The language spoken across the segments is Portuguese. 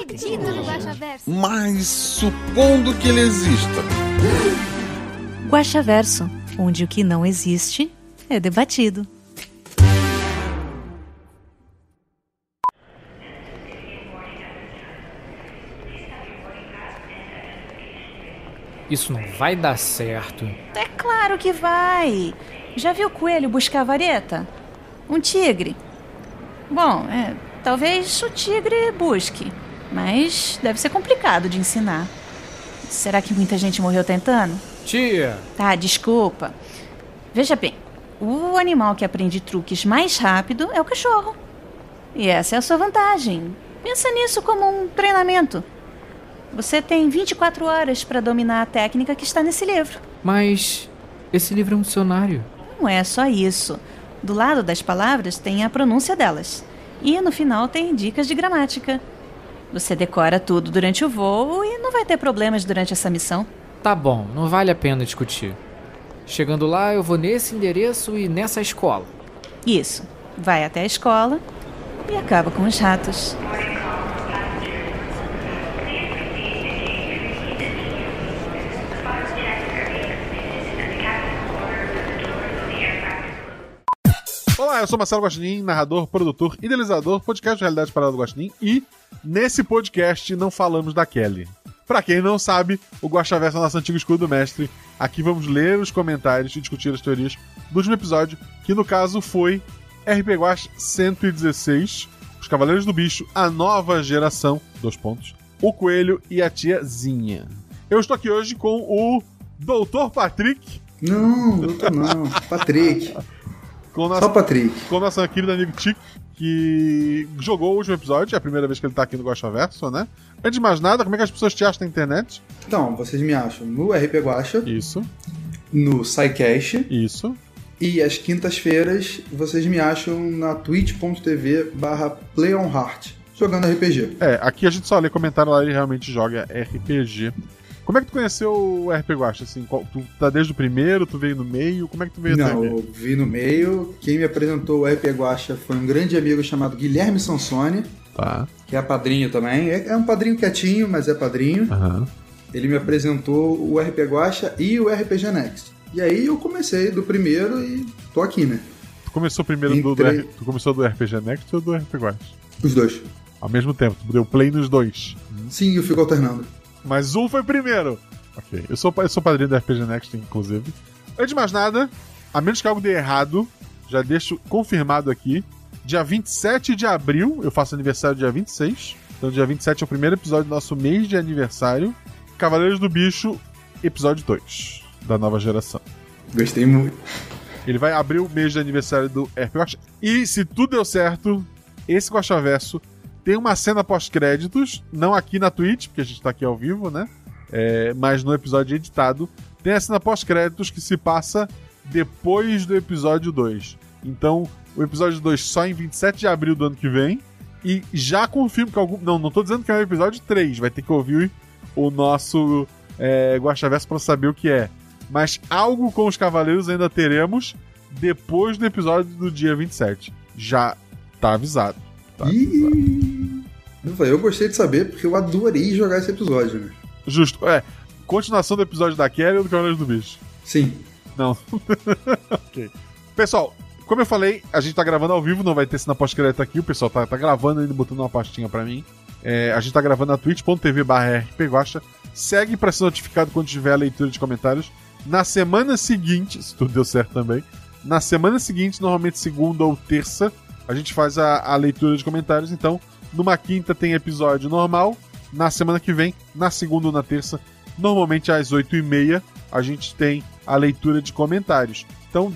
acredito no Guaxaverso. Mas supondo que ele exista. Guaxaverso, onde o que não existe é debatido. Isso não vai dar certo. É claro que vai. Já viu o coelho buscar vareta? Um tigre. Bom, é, talvez o tigre busque, mas deve ser complicado de ensinar. Será que muita gente morreu tentando? Tia, Tá, desculpa. Veja bem, o animal que aprende truques mais rápido é o cachorro. E essa é a sua vantagem. Pensa nisso como um treinamento. Você tem 24 horas para dominar a técnica que está nesse livro. mas esse livro é um dicionário. Não é só isso. Do lado das palavras tem a pronúncia delas. E no final tem dicas de gramática. Você decora tudo durante o voo e não vai ter problemas durante essa missão. Tá bom, não vale a pena discutir. Chegando lá, eu vou nesse endereço e nessa escola. Isso. Vai até a escola e acaba com os ratos. Olá, eu sou Marcelo Guaxinim, narrador, produtor, idealizador, podcast de Realidade Parada do Guaxinim e nesse podcast não falamos da Kelly. Pra quem não sabe, o Guaxaverso é o nosso antigo escudo do mestre. Aqui vamos ler os comentários e discutir as teorias do último episódio, que no caso foi RP Guax 116, Os Cavaleiros do Bicho, a nova geração, dois pontos, o Coelho e a Tiazinha. Eu estou aqui hoje com o Doutor Patrick, Não, doutor não. Patrick. nosso Só Patrick. com o nosso querido amigo Tico, que jogou o último episódio, é a primeira vez que ele tá aqui no Gosta Verso, né? Antes de mais nada, como é que as pessoas te acham na internet? Então, vocês me acham no RP Guacha, Isso, no SciCast isso. e às quintas-feiras vocês me acham na twitch.tv barra playonheart, jogando RPG. É, aqui a gente só lê comentário lá, ele realmente joga RPG. Como é que tu conheceu o RP Guacha? Assim, qual- tu tá desde o primeiro, tu veio no meio, como é que tu veio Não, eu vi no meio. Quem me apresentou o RP Guacha foi um grande amigo chamado Guilherme Sansone, Tá. que é padrinho também. É é um padrinho quietinho, mas é padrinho. Aham. Ele me apresentou o RP Guacha e o RPG Next. E aí eu comecei do primeiro e tô aqui, né? Tu começou primeiro do, do Entrei. R- tu começou do RPG Next ou do RP Guacha? Os dois. Ao mesmo tempo, tu deu play nos dois. Sim, eu fico alternando. Mas um foi primeiro. Ok. Eu sou, eu sou padrinho do RPG Next, inclusive. Antes de mais nada, a menos que algo dê errado, já deixo confirmado aqui. Dia 27 de abril, eu faço aniversário dia 26. Então, dia 27 é o primeiro episódio do nosso mês de aniversário. Cavaleiros do Bicho, episódio 2, da nova geração. Gostei muito. Ele vai abrir o mês de aniversário do RP Guaxa. E se tudo deu certo, esse Guaxaverso tem uma cena pós-créditos, não aqui na Twitch, porque a gente tá aqui ao vivo, né? É, mas no episódio editado, tem a cena pós-créditos que se passa depois do episódio 2. Então, o episódio 2 só em 27 de abril do ano que vem. E já confirmo que algum. Não, não tô dizendo que é o episódio 3, vai ter que ouvir o nosso é, Guaxaverso pra saber o que é. Mas algo com os Cavaleiros ainda teremos depois do episódio do dia 27. Já tá avisado. Tá. Ih, eu, gostei de saber porque eu adorei jogar esse episódio, né? Justo. É. Continuação do episódio da Kelly ou do Cavaleiros do Bicho? Sim. Não. ok. Pessoal, como eu falei, a gente tá gravando ao vivo, não vai ter cena pós-crédito aqui. O pessoal tá, tá gravando ainda, botando uma pastinha pra mim. É, a gente tá gravando na twitch.tv barra. Segue pra ser notificado quando tiver a leitura de comentários. Na semana seguinte, se tudo deu certo também, na semana seguinte, normalmente segunda ou terça, a gente faz a, a leitura de comentários. Então, numa quinta tem episódio normal. Na semana que vem, na segunda ou na terça, normalmente às 8h30, a gente tem a leitura de comentários. Então,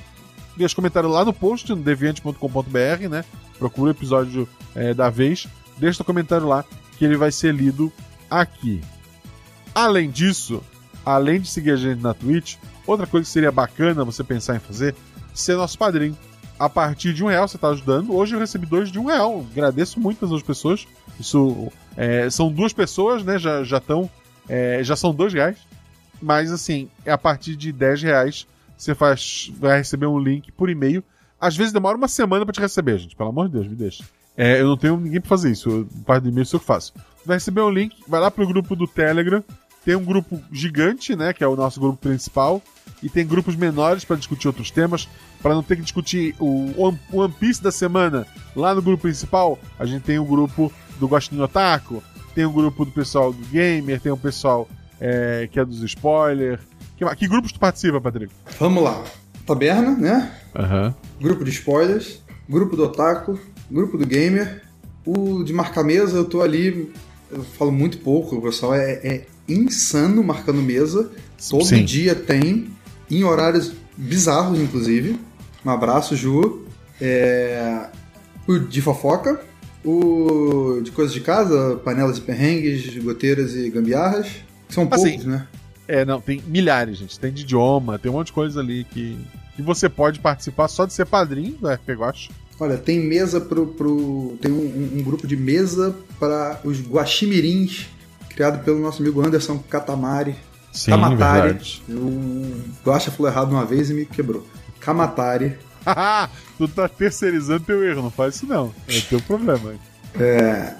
deixa comentário lá no post, no deviante.com.br, né? Procura o episódio é, da vez. Deixa o comentário lá, que ele vai ser lido aqui. Além disso, além de seguir a gente na Twitch, outra coisa que seria bacana você pensar em fazer, ser nosso padrinho. A partir de um real você está ajudando. Hoje eu recebi dois de um real. Agradeço muito as outras pessoas. Isso é, são duas pessoas, né? Já já estão, é, já são dois reais. Mas assim, é a partir de 10 reais você faz, vai receber um link por e-mail. Às vezes demora uma semana para te receber, gente. Pelo amor de Deus, me deixa. É, eu não tenho ninguém para fazer isso. Eu, parte do e-mail sou eu que faço. Vai receber um link, vai lá pro grupo do Telegram. Tem um grupo gigante, né? Que é o nosso grupo principal. E tem grupos menores para discutir outros temas. Para não ter que discutir o One- Piece da semana lá no grupo principal, a gente tem o grupo do Gostinho Otaku. Tem o grupo do pessoal do Gamer. Tem o pessoal é, que é dos spoilers. Que, que grupos tu participa, Patrick? Vamos lá. Taberna, né? Aham. Grupo de spoilers, grupo do Otaku, grupo do Gamer. O de marcar mesa, eu tô ali, eu falo muito pouco, o pessoal é, é insano marcando mesa. Todo Sim. dia tem, em horários bizarros, inclusive. Um abraço, Ju. É, O de fofoca, o de coisas de casa, panelas e perrengues, goteiras e gambiarras. São Assim, poucos, né? É, não, tem milhares, gente. Tem de idioma, tem um monte de coisa ali que, que você pode participar só de ser padrinho do RP Guacha. Olha, tem mesa pro. pro- tem um, um- grupo de mesa para os guaximirins, criado pelo nosso amigo Anderson Katamari. Sim, Kamatari. verdade. O Guaxa falou errado uma vez e me quebrou. Kamatari. tu tá terceirizando teu erro, não faz isso não. É teu problema. É,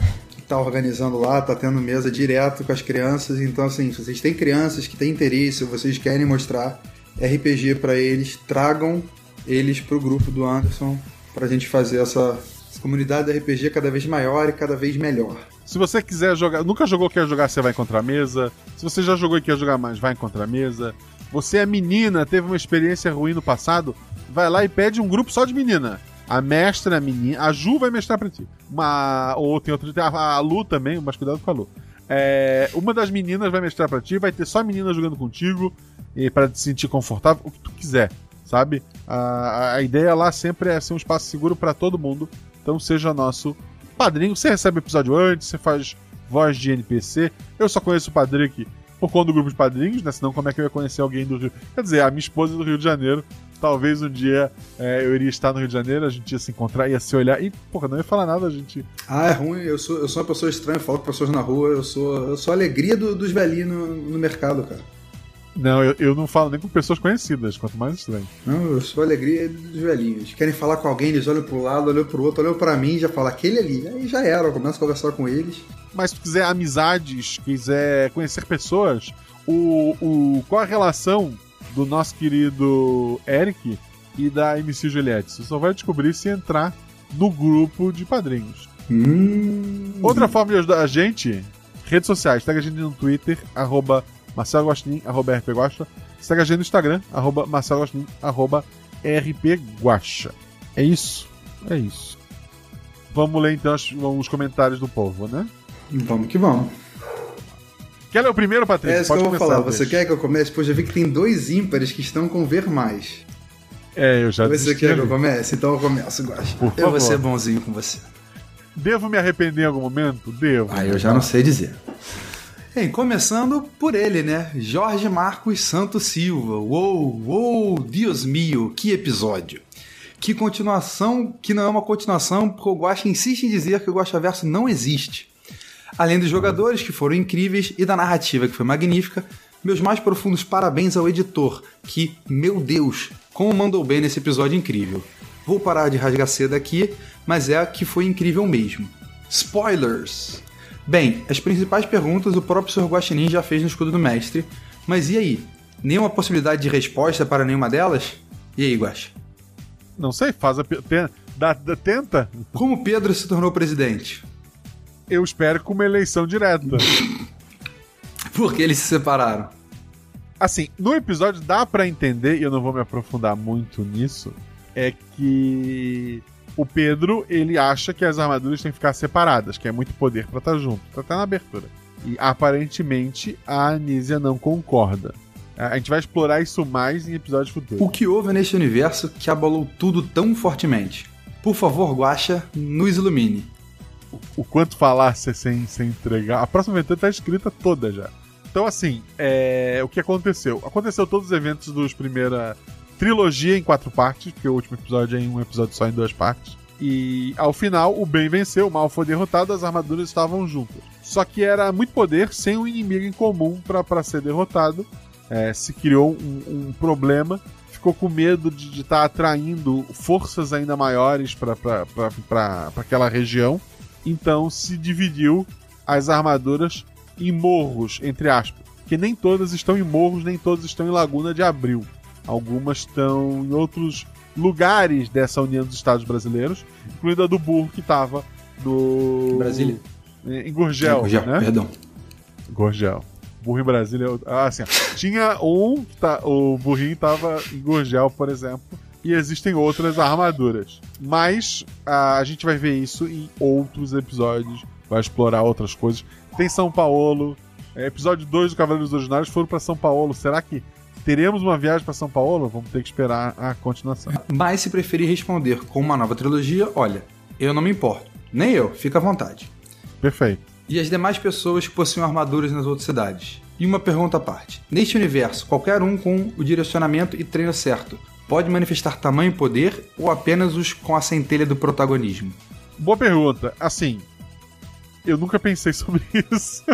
tá organizando lá, tá tendo mesa direto com as crianças. Então, assim, se vocês têm crianças que têm interesse, vocês querem mostrar RPG pra eles, tragam eles pro grupo do Anderson pra gente fazer essa comunidade de RPG cada vez maior e cada vez melhor. Se você quiser jogar, nunca jogou, quer jogar, você vai encontrar mesa. Se você já jogou e quer jogar mais, vai encontrar mesa. Você é menina, teve uma experiência ruim no passado, vai lá e pede um grupo só de menina. A mestra, a menina, a Ju vai mestrar pra ti. Uma, ou tem outro, a, a Lu também, mas cuidado com a Lu. É, uma das meninas vai mestrar pra ti, vai ter só menina jogando contigo, e para te sentir confortável, o que tu quiser, sabe? A, a ideia lá sempre é ser um espaço seguro pra todo mundo. Então seja nosso padrinho. Você recebe episódio antes, você faz voz de NPC. Eu só conheço o Patrick por conta do grupo de padrinhos, né? Senão, como é que eu ia conhecer alguém do Rio? Quer dizer, a minha esposa é do Rio de Janeiro. Talvez um dia é, eu iria estar no Rio de Janeiro, a gente ia se encontrar, ia se olhar e, porra, não ia falar nada, a gente. Ah, é ruim. Eu sou, eu sou uma pessoa estranha, falo com pessoas na rua. Eu sou, eu sou a alegria do- dos velhinhos no, no mercado, cara. Não, eu, eu não falo nem com pessoas conhecidas, quanto mais estranho. Não, eu sou a alegria dos velhinhos. Querem falar com alguém, eles olham pro lado, olham pro outro, olham pra mim já falam aquele ali. Aí já era, eu começo a conversar com eles. Mas se quiser amizades, quiser conhecer pessoas, o, o, qual a relação do nosso querido Eric e da MC Juliette? Você só vai descobrir se entrar no grupo de padrinhos. Hum. Outra forma de ajudar a gente, redes sociais. Segue a gente no Twitter, arroba Marcelo Guaxinim, arroba RP Guaxa. Segue a gente no Instagram, arroba Marcelo Guaxinim, arroba RP Guaxa. É isso? É isso. Vamos ler então os, os comentários do povo, né? Vamos que vamos. Quer ler o primeiro, Patrícia? É isso que eu vou começar, falar. deixa. Você quer que eu comece? Pois já vi que tem dois ímpares que estão com ver mais. É, eu já Você desisti quer que eu comece? Então eu começo, Guaxa. Por Eu vou favor. ser bonzinho com você. Devo me arrepender em algum momento? Devo. Ah, eu já não sei dizer. Bem, começando por ele, né? Jorge Marcos Santos Silva. Uou, uou, Deus mio, que episódio. Que continuação, que não é uma continuação, porque o Guaxa insiste em dizer que o Guaxaverso não existe. Além dos jogadores, que foram incríveis, e da narrativa, que foi magnífica, meus mais profundos parabéns ao editor, que, meu Deus, como mandou bem nesse episódio incrível. Vou parar de rasgar seda aqui, mas é que foi incrível mesmo. Spoilers! Bem, as principais perguntas o próprio Sr. Guaxinim já fez no Escudo do Mestre, mas e aí? Nenhuma possibilidade de resposta para nenhuma delas? E aí, Guaxa? Não sei, faz a. dá- dá- tenta. Como Pedro se tornou presidente? Eu espero com uma eleição direta. Por que eles se separaram? Assim, no episódio dá pra entender, e eu não vou me aprofundar muito nisso, é que o Pedro, ele acha que as armaduras têm que ficar separadas, que é muito poder pra estar junto. Tá até na abertura. E aparentemente a Anísia não concorda. A gente vai explorar isso mais em episódios futuros. O que houve neste universo que abalou tudo tão fortemente? Por favor, Guaxa, nos ilumine. o, o quanto falar sem, sem, sem entregar. A próxima aventura tá escrita toda já. Então, assim, é, o que aconteceu? Aconteceu todos os eventos dos primeira trilogia em quatro partes, porque o último episódio é em um episódio só em duas partes. E ao final, o bem venceu, o mal foi derrotado, as armaduras estavam juntas. Só que era muito poder sem um inimigo em comum para ser derrotado. É, se criou um, um, problema, ficou com medo de estar tá atraindo forças ainda maiores para aquela região. Então se dividiu as armaduras em morros, entre aspas. Que nem todas estão em morros, nem todas estão em Laguna de Abril. Algumas estão em outros lugares dessa União dos Estados Brasileiros, incluindo a do Burro, que estava no. Brasília. Em Gurgel. Em Gurgel, né? perdão. Gurgel. Burro em Brasília. Ah, assim, tinha um que tá, o burrinho estava em Gurgel, por exemplo, e existem outras armaduras. Mas a, a gente vai ver isso em outros episódios, vai explorar outras coisas. Tem São Paulo. É, episódio 2 do Cavaleiros Ordinários foram para São Paulo. Será que teremos uma viagem para São Paulo? Vamos ter que esperar a continuação. Mas se preferir responder com uma nova trilogia, olha, eu não me importo. Nem eu, fica à vontade. Perfeito. E as demais pessoas que possuem armaduras nas outras cidades? E uma pergunta à parte. Neste universo, qualquer um com o direcionamento e treino certo pode manifestar tamanho e poder ou apenas os com a centelha do protagonismo? Boa pergunta. Assim, eu nunca pensei sobre isso.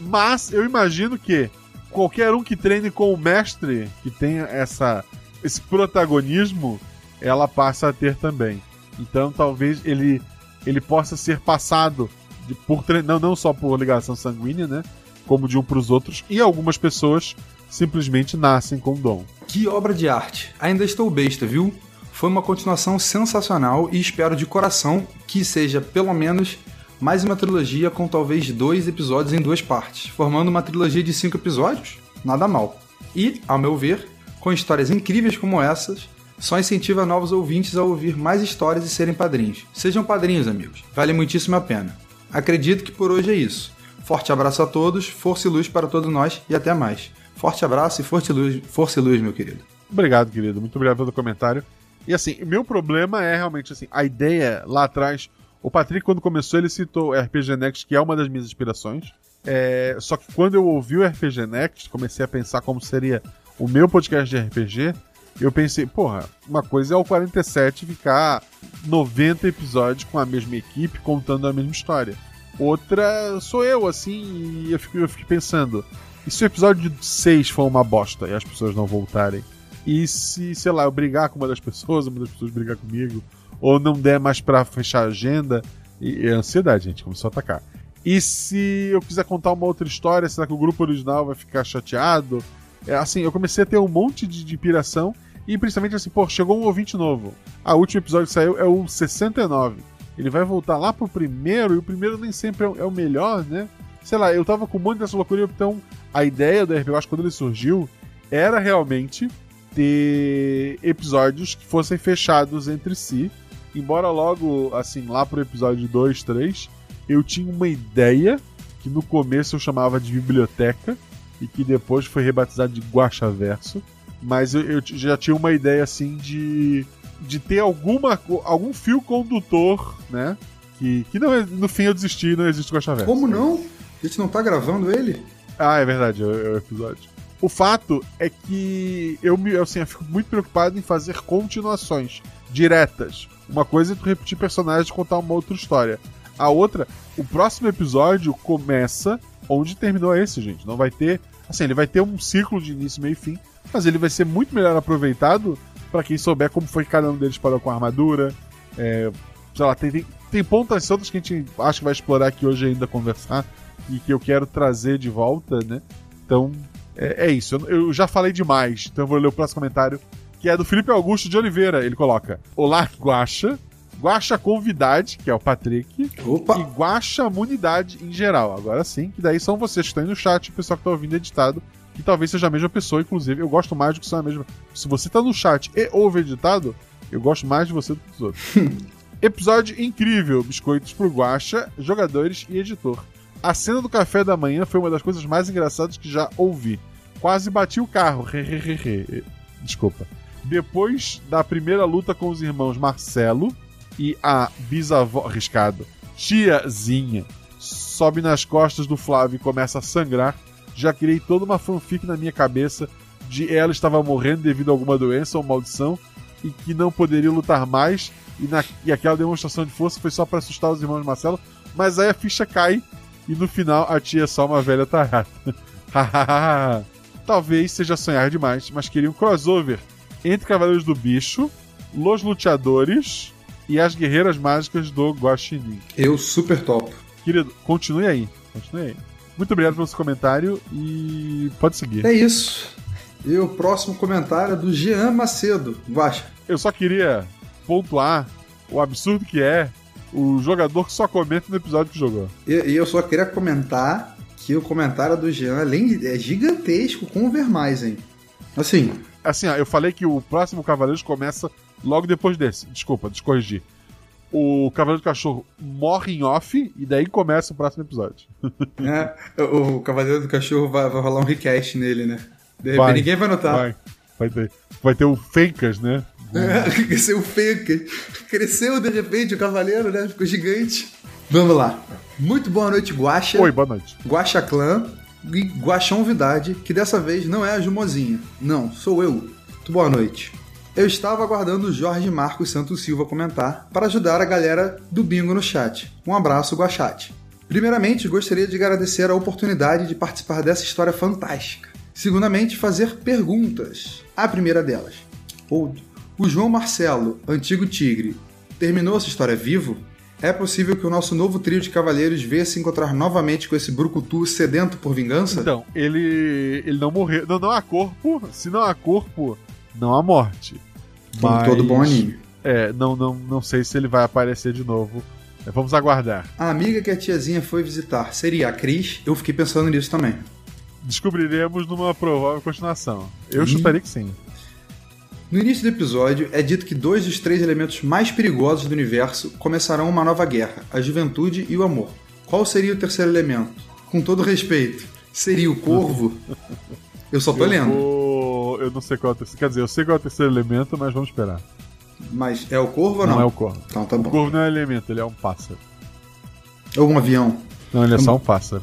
Mas eu imagino que qualquer um que treine com o mestre, que tenha essa, esse protagonismo, ela passa a ter também. Então talvez ele, ele possa ser passado de, por não, não só por ligação sanguínea, né? Como de um para os outros. E algumas pessoas simplesmente nascem com dom. Que obra de arte! Ainda estou besta, viu? Foi uma continuação sensacional e espero de coração que seja pelo menos mais uma trilogia com talvez dois episódios em duas partes, formando uma trilogia de cinco episódios? Nada mal. E, ao meu ver, com histórias incríveis como essas, só incentiva novos ouvintes a ouvir mais histórias e serem padrinhos. Sejam padrinhos, amigos. Vale muitíssimo a pena. Acredito que por hoje é isso. Forte abraço a todos, força e luz para todos nós e até mais. Forte abraço e força e luz, força e luz meu querido. Obrigado, querido. Muito obrigado pelo comentário. E assim, meu problema é realmente assim, a ideia lá atrás o Patrick, quando começou, ele citou RPG Next, que é uma das minhas inspirações. É, só que quando eu ouvi o RPG Next, comecei a pensar como seria o meu podcast de RPG. Eu pensei, porra, uma coisa é o 47 ficar 90 episódios com a mesma equipe contando a mesma história. Outra sou eu, assim, e eu fiquei, eu fiquei pensando: e se o episódio 6 for uma bosta e as pessoas não voltarem? E se, sei lá, eu brigar com uma das pessoas, uma das pessoas brigar comigo, ou não der mais para fechar a agenda. E, a ansiedade, gente, começou a atacar. E se eu quiser contar uma outra história, será que o grupo original vai ficar chateado? É, assim, eu comecei a ter um monte de, de piração. E principalmente assim, pô, chegou um ouvinte novo. Ah, o último episódio que saiu é o 69. Ele vai voltar lá pro primeiro, e o primeiro nem sempre é é o melhor, né? Sei lá, eu tava com um monte dessa loucura, então a ideia do RPG, quando ele surgiu, era realmente ter episódios que fossem fechados entre si embora logo, assim, lá pro episódio 2, 3, eu tinha uma ideia que no começo eu chamava de biblioteca e que depois foi rebatizado de Guacha Verso. Mas eu, eu, já tinha uma ideia assim de, de ter alguma, algum fio condutor, né? Que, que não, no fim eu desisti não existe Guacha Verso. Como não? A gente não tá gravando ele? Ah, é verdade, é, é o episódio. O fato é que eu me assim, eu fico muito preocupado em fazer continuações diretas. Uma coisa é tu repetir personagens e contar uma outra história. A outra, o próximo episódio começa onde terminou esse, gente. Não vai ter. Assim, ele vai ter um ciclo de início, meio e fim, mas ele vai ser muito melhor aproveitado para quem souber como foi que cada um deles parou com a armadura. É, sei lá, tem, tem, tem pontas soltas que a gente acha que vai explorar aqui hoje ainda conversar e que eu quero trazer de volta, né? Então, é, é isso. Eu, eu, já falei demais, então eu vou ler o próximo comentário que é do Felipe Augusto de Oliveira. Ele coloca: Olá, Guacha. Guacha Convidade, que é o Patrick. Opa. E Guacha Munidade em geral. Agora sim, que daí são vocês que estão aí no chat, o pessoal que está ouvindo editado. Que talvez seja a mesma pessoa, inclusive. Eu gosto mais do que são a mesma. Se você está no chat e ouve editado, eu gosto mais de você do que dos outros. Episódio incrível: Biscoitos pro Guacha, jogadores e editor. A cena do café da manhã foi uma das coisas mais engraçadas que já ouvi. Quase bati o carro. Desculpa. Depois da primeira luta com os irmãos Marcelo e a bisavó. Arriscado. Tiazinha. Sobe nas costas do Flávio e começa a sangrar. Já criei toda uma fanfic na minha cabeça de ela estava morrendo devido a alguma doença ou maldição e que não poderia lutar mais. E, na, e aquela demonstração de força foi só para assustar os irmãos Marcelo. Mas aí a ficha cai e no final a tia é só uma velha tarada. Talvez seja sonhar demais, mas queria um crossover entre Cavaleiros do Bicho, Los Luteadores e as Guerreiras Mágicas do Guaxinim. Eu super top. Querido, continue aí. Continue aí. Muito obrigado pelo seu comentário e pode seguir. É isso. E o próximo comentário é do Jean Macedo. Guaxa. Eu só queria pontuar o absurdo que é o jogador que só comenta no episódio que jogou. E, e eu só queria comentar que o comentário do Jean, além de, é gigantesco com o Vermaisen. Assim. Assim, ó, eu falei que o próximo Cavaleiros começa logo depois desse. Desculpa, descorrigir. O Cavaleiro do Cachorro morre em off e daí começa o próximo episódio. É, o Cavaleiro do Cachorro vai, vai rolar um recast nele, né? De repente vai, ninguém vai notar. Vai, vai, ter, vai ter o Fencas, né? Cresceu o Fencas. Cresceu de repente o Cavaleiro, né? Ficou gigante. Vamos lá. Muito boa noite, Guaxa. Oi, boa noite. Guaxa Clã e Guaxonvidade, que dessa vez não é a Jumozinha. Não, sou eu. Muito boa noite. Eu estava aguardando o Jorge Marcos Santos Silva comentar para ajudar a galera do bingo no chat. Um abraço, Guachate. Primeiramente, gostaria de agradecer a oportunidade de participar dessa história fantástica. Segundamente, fazer perguntas. A primeira delas. O João Marcelo, antigo tigre, terminou essa história vivo? É possível que o nosso novo trio de cavaleiros venha se encontrar novamente com esse brucutu sedento por vingança? Então, ele, ele não morreu. Não, não há corpo. Se não há corpo, não há morte. Como Mas, todo bom anime. É, não, não, não sei se ele vai aparecer de novo. É, vamos aguardar. A amiga que a tiazinha foi visitar seria a Cris? Eu fiquei pensando nisso também. Descobriremos numa provável continuação. Eu e... chutaria que sim. No início do episódio, é dito que dois dos três elementos mais perigosos do universo começarão uma nova guerra: a juventude e o amor. Qual seria o terceiro elemento? Com todo respeito, seria o corvo? Eu só tô eu lendo. Vou... Eu não sei qual é o terceiro. Quer dizer, eu sei qual é o terceiro elemento, mas vamos esperar. Mas é o corvo ou não? Não é o corvo. Então tá bom. O corvo não é elemento, ele é um pássaro. Ou um avião. Não, ele é tá só um pássaro.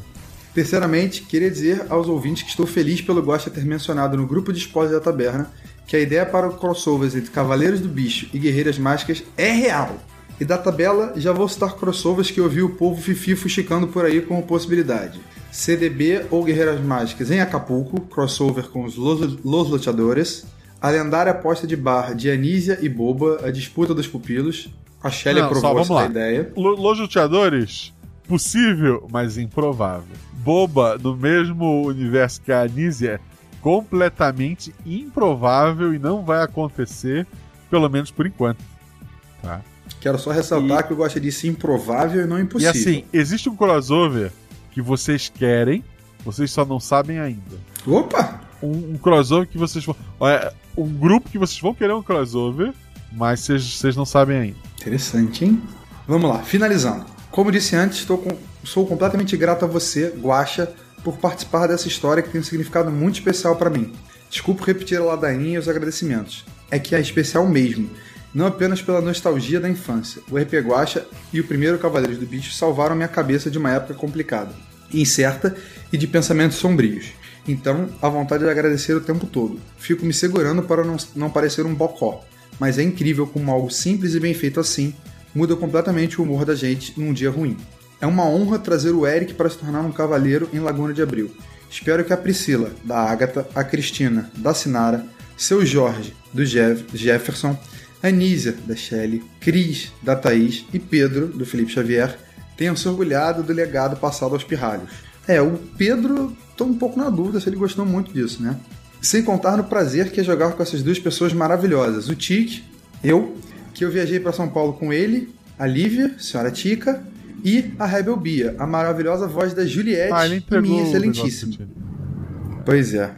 Terceiramente, queria dizer aos ouvintes que estou feliz pelo Gosta ter mencionado no grupo de spoilers da taberna que a ideia para o crossovers entre Cavaleiros do Bicho e Guerreiras Mágicas é real. E da tabela já vou citar crossovers que eu vi o povo fifi fuxicando por aí como possibilidade. CDB ou Guerreiras Mágicas em Acapulco, crossover com os Los, Los Luteadores. A lendária aposta de barra de Anísia e Boba, a disputa dos pupilos. A Shelly aprovou essa ideia. Los Luteadores, possível, mas improvável. Boba, no mesmo universo que a Anísia, completamente improvável e não vai acontecer, pelo menos por enquanto. Tá? Quero só ressaltar e... que eu gosto de ser improvável e não impossível. E assim, existe um crossover que vocês querem, vocês só não sabem ainda. Opa! Um, um crossover que vocês vão. Olha, um grupo que vocês vão querer um crossover, mas vocês não sabem ainda. Interessante, hein? Vamos lá, finalizando. Como disse antes, estou com, sou completamente grato a você, Guacha, por participar dessa história que tem um significado muito especial para mim. Desculpe repetir a ladainha e os agradecimentos. É que é especial mesmo, não apenas pela nostalgia da infância. O RP Guacha e o primeiro Cavaleiros do Bicho salvaram minha cabeça de uma época complicada, incerta e de pensamentos sombrios. Então, a vontade de agradecer o tempo todo. Fico me segurando para não, não parecer um bocó, mas é incrível como algo simples e bem feito assim muda completamente o humor da gente num dia ruim. É uma honra trazer o Eric para se tornar um cavaleiro em Laguna de Abril. Espero que a Priscila, da Agatha, a Cristina, da Sinara, seu Jorge, do Jeff, Jefferson, a Nízia, da Shelley, Cris, da Thaís e Pedro, do Felipe Xavier, tenham se orgulhado do legado passado aos pirralhos. É, o Pedro, estou um pouco na dúvida se ele gostou muito disso, né? Sem contar no prazer que é jogar com essas duas pessoas maravilhosas. O Tique, eu, que eu viajei para São Paulo com ele, a Lívia, senhora Tica, e a Rebel Bia, a maravilhosa voz da Juliette, ah, e minha excelentíssima. Pois é.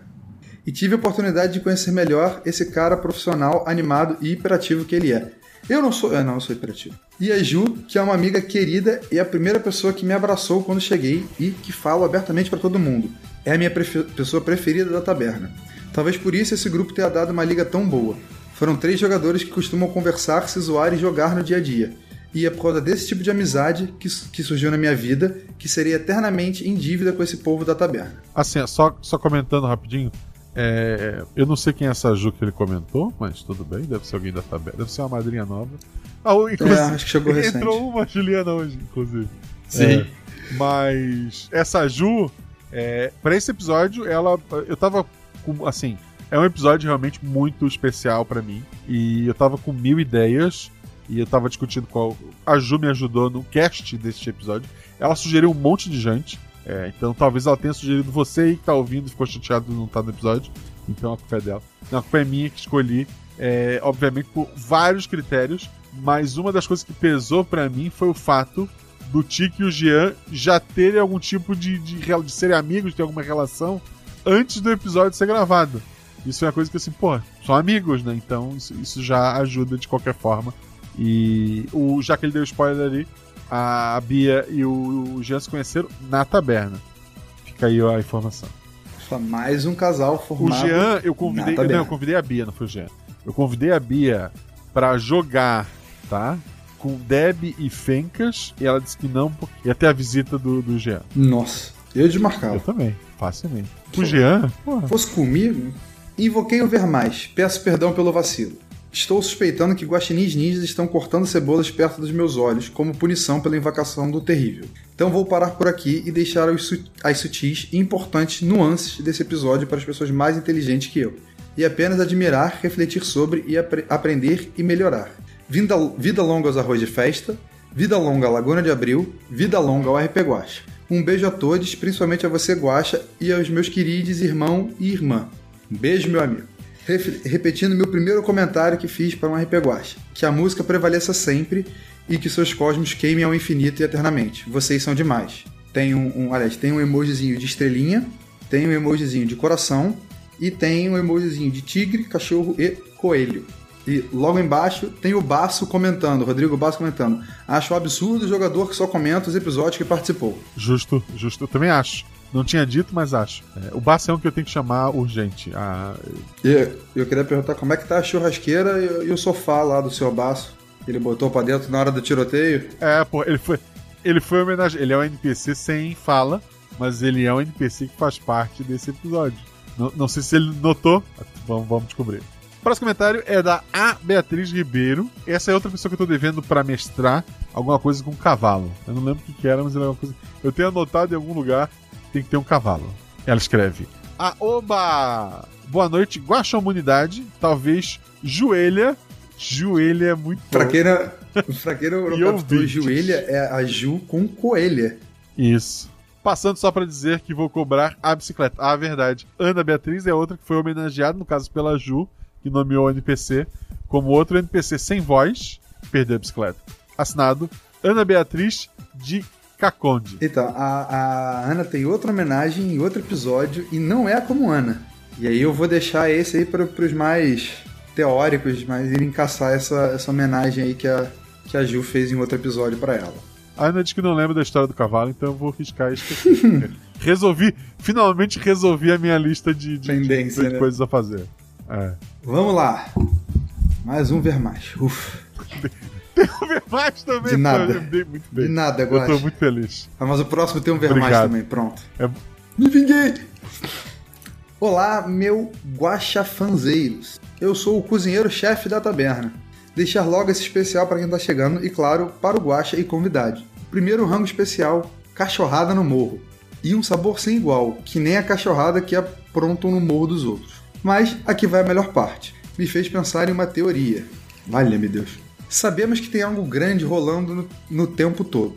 E tive a oportunidade de conhecer melhor esse cara profissional, animado e hiperativo que ele é. Eu não sou. Eu não, eu sou hiperativo. E a Ju, que é uma amiga querida e a primeira pessoa que me abraçou quando cheguei e que falo abertamente para todo mundo. É a minha prefer pessoa preferida da taberna. Talvez por isso esse grupo tenha dado uma liga tão boa. Foram três jogadores que costumam conversar, se zoar e jogar no dia a dia. E é por causa desse tipo de amizade que, que surgiu na minha vida que seria eternamente em dívida com esse povo da taberna. Assim, só, só comentando rapidinho. é, eu não sei quem é essa Ju que ele comentou, mas tudo bem, deve ser alguém da tabela, deve ser uma madrinha nova. Ah, É, acho que chegou recente. Entrou uma Juliana hoje, inclusive. Sim. É, mas essa Ju, é, para esse episódio, ela. Eu tava com. Assim, é um episódio realmente muito especial pra mim. E eu tava com mil ideias. E eu tava discutindo qual. A Ju me ajudou no cast deste episódio. Ela sugeriu um monte de gente. é, então talvez ela tenha sugerido você aí que tá ouvindo e ficou chateado de não estar no episódio. Então a culpa é dela. Não, a culpa é minha que escolhi. é, obviamente por vários critérios. Mas uma das coisas que pesou pra mim foi o fato do Tiki e o Jean já terem algum tipo de, de, de serem amigos, de ter alguma relação, antes do episódio ser gravado. Isso é uma coisa que assim, pô, são amigos, né? Então isso, isso já ajuda de qualquer forma. E o, já que ele deu spoiler ali, a Bia e o, o Jean se conheceram na taberna. Fica aí a informação. Só mais um casal O formado. Jean, eu convidei. na Não, eu convidei a Bia, não foi o Jean. Eu convidei a Bia pra jogar, tá? Com Deb e Fencas. E ela disse que não, porque ia ter a visita do, do Jean. Nossa, eu desmarcava. Eu também, facilmente. O Jean, porra. Fosse comigo, invoquei o ver mais. Peço perdão pelo vacilo. Estou suspeitando que guaxinins ninjas estão cortando cebolas perto dos meus olhos, como punição pela invocação do terrível. Então vou parar por aqui e deixar as sutis e importantes nuances desse episódio para as pessoas mais inteligentes que eu. E apenas admirar, refletir sobre e apre- aprender e melhorar. Vida, vida longa aos arroz de festa, vida longa à Laguna de Abril, vida longa ao RP Guacha. Um beijo a todos, principalmente a você, Guacha, e aos meus queridos irmão e irmã. Um beijo, meu amigo. Repetindo meu primeiro comentário que fiz para um RP Guacha. Que a música prevaleça sempre e que seus cosmos queimem ao infinito e eternamente. Vocês são demais. Tem um, um aliás, tem um emojizinho de estrelinha, tem um emojizinho de coração e tem um emojizinho de tigre, cachorro e coelho. E logo embaixo tem o Baço comentando, Rodrigo Baço comentando. Acho um absurdo o jogador que só comenta os episódios que participou. Justo, justo. Eu também acho. Não tinha dito, mas acho. É, o Baço é um que eu tenho que chamar urgente. Ah, E eu queria perguntar como é que tá a churrasqueira e, e o sofá lá do seu Baço. Ele botou pra dentro na hora do tiroteio. é, pô, ele foi. Ele foi homenagem. Ele é um NPC sem fala, mas ele é um NPC que faz parte desse episódio. Não, não sei se ele notou. Vamos, vamos descobrir. O próximo comentário é da A Beatriz Ribeiro. Essa é outra pessoa que eu tô devendo pra mestrar alguma coisa com cavalo. Eu não lembro o que, que era, mas era alguma coisa. Eu tenho anotado em algum lugar tem que ter um cavalo. Ela escreve: A Oba! Boa noite, Guaxa Humanidade. Talvez joelha. Joelha é muito E não captou, ouvintes. joelha é a Ju com coelha. Isso. Passando só pra dizer que vou cobrar a bicicleta. Ah, verdade. Ana Beatriz é outra que foi homenageada, no caso pela Ju, que nomeou o NPC, como outro NPC sem voz, perdeu a bicicleta. Assinado Ana Beatriz de Caconde. Então, a, a Ana tem outra homenagem em outro episódio e não é como Ana. E aí eu vou deixar esse aí para os mais teóricos, mas irem caçar essa, essa homenagem aí que a, que a Ju fez em outro episódio para ela. A Ana diz que não lembra da história do cavalo, então eu vou riscar isso. resolvi, finalmente resolvi a minha lista de, de, Pendência, de né? coisas a fazer. É. Vamos lá. Mais um ver mais. Ufa. Vou ver mais também, De pô, nada. eu dei muito bem. De nada, Eu tô Guaxa. muito feliz. Ah, mas o próximo tem um Obrigado. também. Pronto. É- Me vinguei! Olá, meu guaxafanzeiros. Eu sou o cozinheiro-chefe da taberna. Deixar logo esse especial para quem tá chegando e, claro, para o guaxa e convidado. Primeiro rango especial, cachorrada no morro. E um sabor sem igual, que nem a cachorrada que aprontam no morro dos outros. Mas aqui vai a melhor parte. Me fez pensar em uma teoria. Valha-me Deus. Sabemos que tem algo grande rolando no, no tempo todo.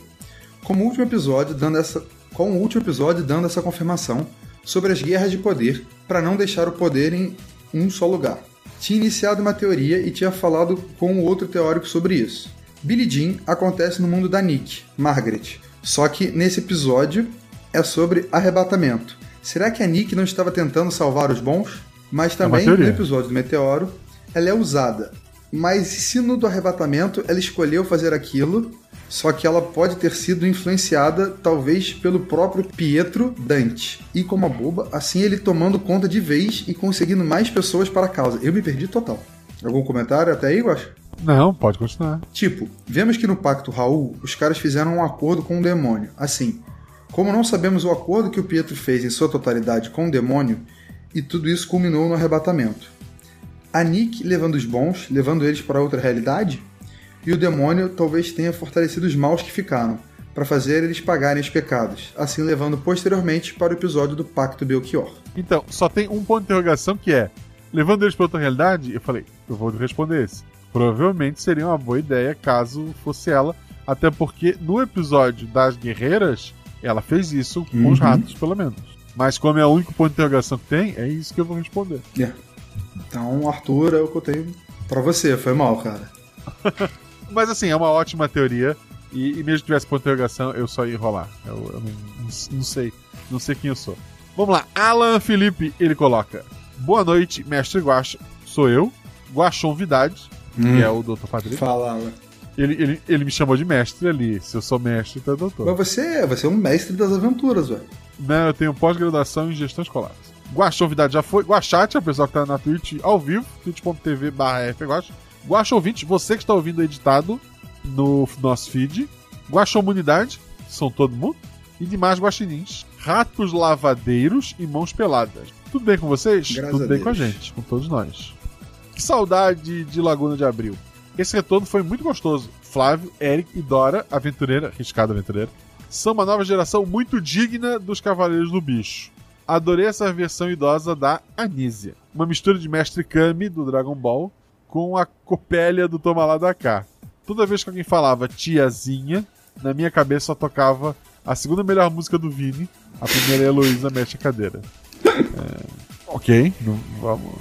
Como o último episódio dando essa, com o último episódio dando essa confirmação sobre as guerras de poder para não deixar o poder em um só lugar. Tinha iniciado uma teoria e tinha falado com outro teórico sobre isso. Billie Jean acontece no mundo da Nick, Margaret. Só que nesse episódio é sobre arrebatamento. Será que a Nick não estava tentando salvar os bons? Mas também no teoria. episódio do Meteoro, ela é usada. Mas e se no do arrebatamento ela escolheu fazer aquilo, só que ela pode ter sido influenciada talvez pelo próprio Pietro Dante. E como a boba, assim ele tomando conta de vez e conseguindo mais pessoas para a causa. Eu me perdi total. Algum comentário até aí, Guax? Não, pode continuar. Tipo, vemos que no Pacto Raul, os caras fizeram um acordo com o demônio. Assim, como não sabemos o acordo que o Pietro fez em sua totalidade com o demônio, e tudo isso culminou no arrebatamento. A Nick levando os bons, levando eles para outra realidade? E o demônio talvez tenha fortalecido os maus que ficaram, para fazer eles pagarem os pecados, assim levando posteriormente para o episódio do Pacto Belchior. Então, só tem um ponto de interrogação que é: levando eles para outra realidade, eu falei, eu vou responder esse. Provavelmente seria uma boa ideia caso fosse ela, até porque no episódio das guerreiras, ela fez isso com os Uhum. ratos, pelo menos. Mas como é o único ponto de interrogação que tem, é isso que eu vou responder. É. Então, Arthur, é o que eu tenho pra você. Foi mal, cara. Mas assim, é uma ótima teoria. E, e mesmo que tivesse ponto de interrogação, eu só ia enrolar. Eu, eu não, não- não sei. Não sei quem eu sou. Vamos lá. Alan Felipe, ele coloca. Boa noite, mestre Guaxa. Sou eu, Guaxon Vidade, Hum. que é o Dr. Padre. Fala, Alan. Ele, ele, ele me chamou de mestre ali. Se eu sou mestre, então é doutor. Mas você, você é um mestre das aventuras, velho. Não, eu tenho pós-graduação em gestão escolar. Guaxovidade já foi. Guaxate, o pessoal que tá na Twitch ao vivo, twitch.tv barra fguax. Guaxouvinte, você que está ouvindo editado no nosso feed. Guaxomunidade, são todo mundo. E demais guaxinins. Ratos lavadeiros e mãos peladas. Tudo bem com vocês? Graças Tudo bem Deus. com a gente, com todos nós. Que saudade de Laguna de Abril. Esse retorno foi muito gostoso. Flávio, Eric e Dora, aventureira, arriscada aventureira, são uma nova geração muito digna dos Cavaleiros do Bicho. Adorei essa versão idosa da Anísia. Uma mistura de Mestre Kami, do Dragon Ball, com a Copélia do Toma da Cá. Toda vez que alguém falava tiazinha, na minha cabeça só tocava a segunda melhor música do Vini, a primeira é Heloísa Mexe a Cadeira. É, ok, não, vamos.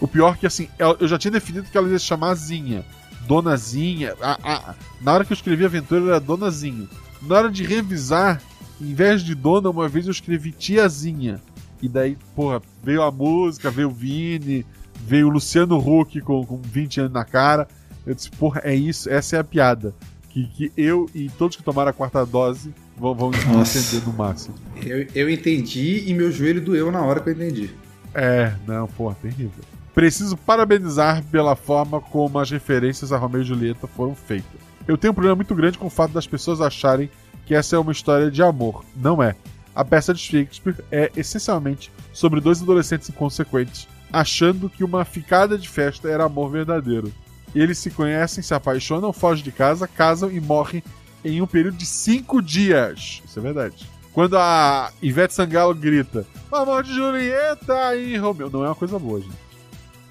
O pior é que assim, eu eu já tinha definido que ela ia se chamar Zinha. Donazinha. A, a- na hora que eu escrevi Aventura era Donazinha. Na hora de revisar, em vez de Dona, uma vez eu escrevi Tiazinha. E daí, porra, veio a música, veio o Vini, veio o Luciano Huck com, com 20 anos na cara. Eu disse, porra, é isso, essa é a piada. Que, que eu e todos que tomaram a quarta dose vão, vão entender no máximo. Eu, eu entendi e meu joelho doeu na hora que eu entendi. É, não, porra, terrível. Preciso parabenizar pela forma como as referências a Romeu e Julieta foram feitas. Eu tenho um problema muito grande com o fato das pessoas acharem que essa é uma história de amor. Não é. A peça de Shakespeare é essencialmente sobre dois adolescentes inconsequentes, achando que uma ficada de festa era amor verdadeiro. Eles se conhecem, se apaixonam, fogem de casa, casam e morrem em um período de cinco dias. Isso é verdade. Quando a Ivete Sangalo grita "O amor de Julieta e Romeu. Não é uma coisa boa, gente.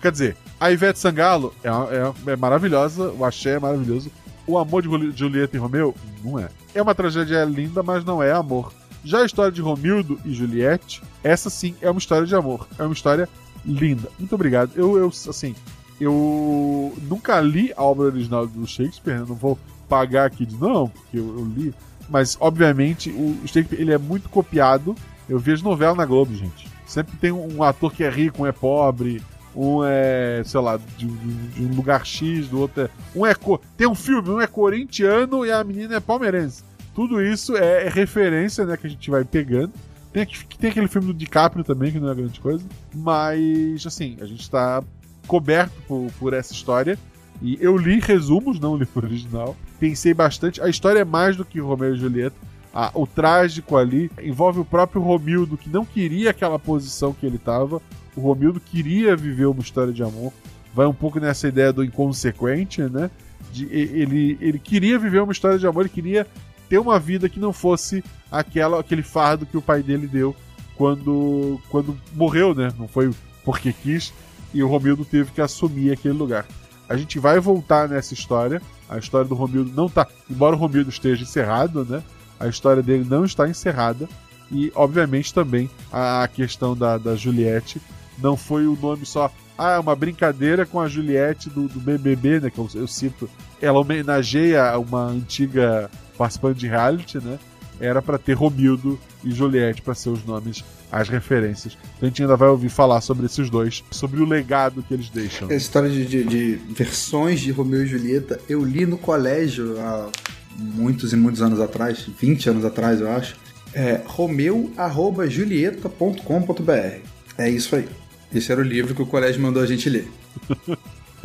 Quer dizer, a Ivete Sangalo é, é é maravilhosa, o axé é maravilhoso. O amor de Juli- Julieta e Romeu não é. É uma tragédia linda, mas não é amor. Já a história de Romildo e Juliette, essa sim é uma história de amor. É uma história linda. Muito obrigado. Eu, eu assim, eu nunca li a obra original do Shakespeare, né? não vou pagar aqui de não, porque eu, eu li. Mas, obviamente, o Shakespeare ele é muito copiado. Eu vejo novela na Globo, gente. Sempre tem um ator que é rico, um é pobre, um é, sei lá, de, de- um lugar X, do outro é. Um é tem um filme, um é corintiano e a menina é palmeirense. Tudo isso é, referência, né, que a gente vai pegando. Tem, tem aquele filme do DiCaprio também, que não é grande coisa. Mas, assim, a gente tá coberto por, por essa história. E eu li resumos, não li o original. Pensei bastante. A história é mais do que Romeu e Julieta. Ah, o trágico ali envolve o próprio Romildo, que não queria aquela posição que ele estava. O Romildo queria viver uma história de amor. Vai um pouco nessa ideia do inconsequente, né? De, ele, ele queria viver uma história de amor, ele queria ter uma vida que não fosse aquela, aquele fardo que o pai dele deu quando, quando morreu, né? Não foi porque quis. E o Romildo teve que assumir aquele lugar. A gente vai voltar nessa história. A história do Romildo não tá. Embora o Romildo esteja encerrado, né? A história dele não está encerrada. E, obviamente, também a questão da, da Juliette não foi o nome só. Ah, é uma brincadeira com a Juliette do, do BBB, né? Que eu, eu cito. Ela homenageia uma antiga participante de reality, né? Era para ter Romildo e Juliette para ser os nomes, as referências. Então a gente ainda vai ouvir falar sobre esses dois, sobre o legado que eles deixam. Essa história de, de- de versões de Romeu e Julieta, eu li no colégio há muitos e muitos anos atrás, 20 anos atrás, eu acho. É romeu.julieta.com.br. É isso aí. Esse era o livro que o colégio mandou a gente ler.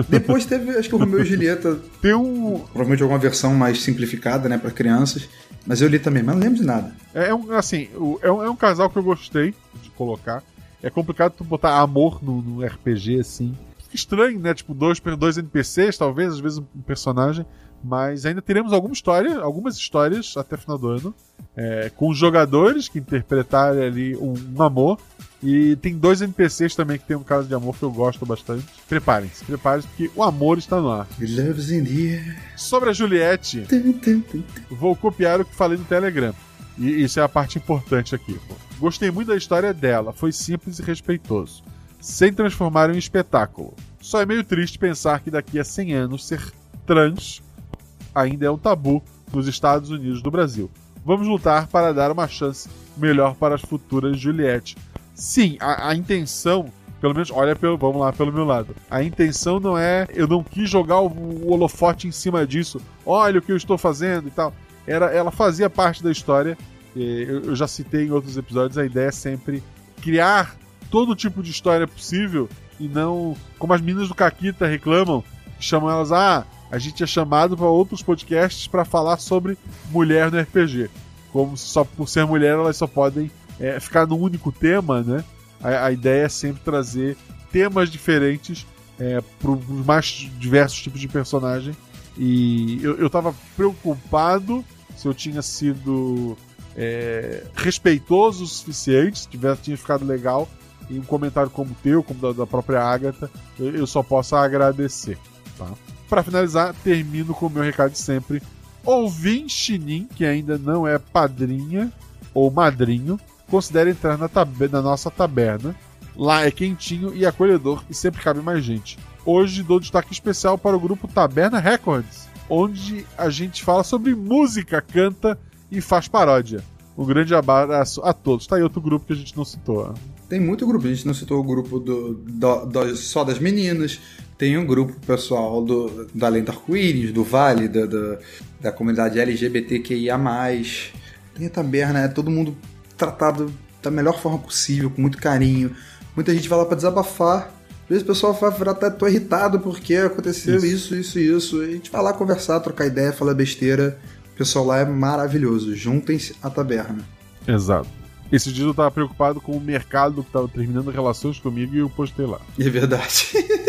Depois teve, acho que o Romeu e Julieta, Tem um. provavelmente alguma versão mais simplificada, né, pra crianças. Mas eu li também, mas não lembro de nada. É um, assim, é um, é um casal que eu gostei de colocar. É complicado tu botar amor no, no RPG, assim. Fica estranho, né? Tipo, dois, dois NPCs, talvez, às vezes um personagem. Mas ainda teremos alguma história, algumas histórias até o final do ano. é, com os jogadores que interpretarem ali um, um amor. E tem dois NPCs também que tem um caso de amor que eu gosto bastante. Preparem-se, preparem-se, porque o amor está no ar. Love's in the air. Sobre a Juliette, Tum, tum, tum. vou copiar o que falei no Telegram. E isso é a parte importante aqui. pô. Gostei muito da história dela, foi simples e respeitoso, sem transformar em um espetáculo. Só é meio triste pensar que daqui a 100 anos ser trans ainda é um tabu nos Estados Unidos do Brasil. Vamos lutar para dar uma chance melhor para as futuras Juliette. Sim, a, a intenção, pelo menos, olha, pelo, vamos lá pelo meu lado. A intenção não é, eu não quis jogar o, o holofote em cima disso. Olha o que eu estou fazendo e tal. Era, ela fazia parte da história. Eu, eu já citei em outros episódios. A ideia é sempre criar todo tipo de história possível e não como as meninas do Caquita reclamam, chamam elas, ah, a gente é chamado para outros podcasts para falar sobre mulher no RPG. Como se só por ser mulher elas só podem é, ficar num único tema, né? A, a ideia é sempre trazer temas diferentes é, para os mais diversos tipos de personagem. E eu, eu tava preocupado se eu tinha sido é, respeitoso o suficiente, se tivesse, tinha ficado legal. E um comentário como o teu, como da, da própria Agatha, eu, eu só posso agradecer. Tá? Para finalizar, termino com o meu recado de sempre. Ouvim Chinin, que ainda não é padrinha ou madrinho, considere entrar na, na nossa taberna. Lá é quentinho e acolhedor e sempre cabe mais gente. Hoje dou destaque especial para o grupo Taberna Records, onde a gente fala sobre música, canta e faz paródia. Um grande abraço a todos. Tá aí outro grupo que a gente não citou. Tem muito grupo, a gente não citou o grupo do, do- do- só das meninas, tem um grupo pessoal do, da do Arco-Íris, do Vale, da, da, da comunidade LGBTQIA. Tem a taberna, é todo mundo tratado da melhor forma possível, com muito carinho. Muita gente vai lá pra desabafar. Às vezes o pessoal vai virar até tô irritado porque aconteceu isso, isso, isso. E a gente vai lá conversar, trocar ideia, falar besteira. O pessoal lá é maravilhoso. Juntem-se à taberna. Exato. Esse dia eu tava preocupado com o mercado que tava terminando relações comigo e eu postei lá. É verdade.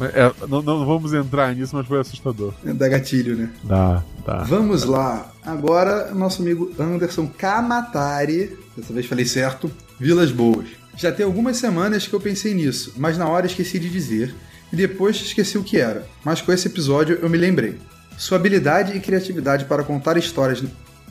É, não, não vamos entrar nisso, mas foi assustador. Dá gatilho, né? Tá, tá. Vamos lá. Agora, nosso amigo Anderson Kamatari, dessa vez falei certo, Vilas Boas. Já tem algumas semanas que eu pensei nisso, mas na hora esqueci de dizer e depois esqueci o que era. Mas com esse episódio eu me lembrei. Sua habilidade e criatividade para contar histórias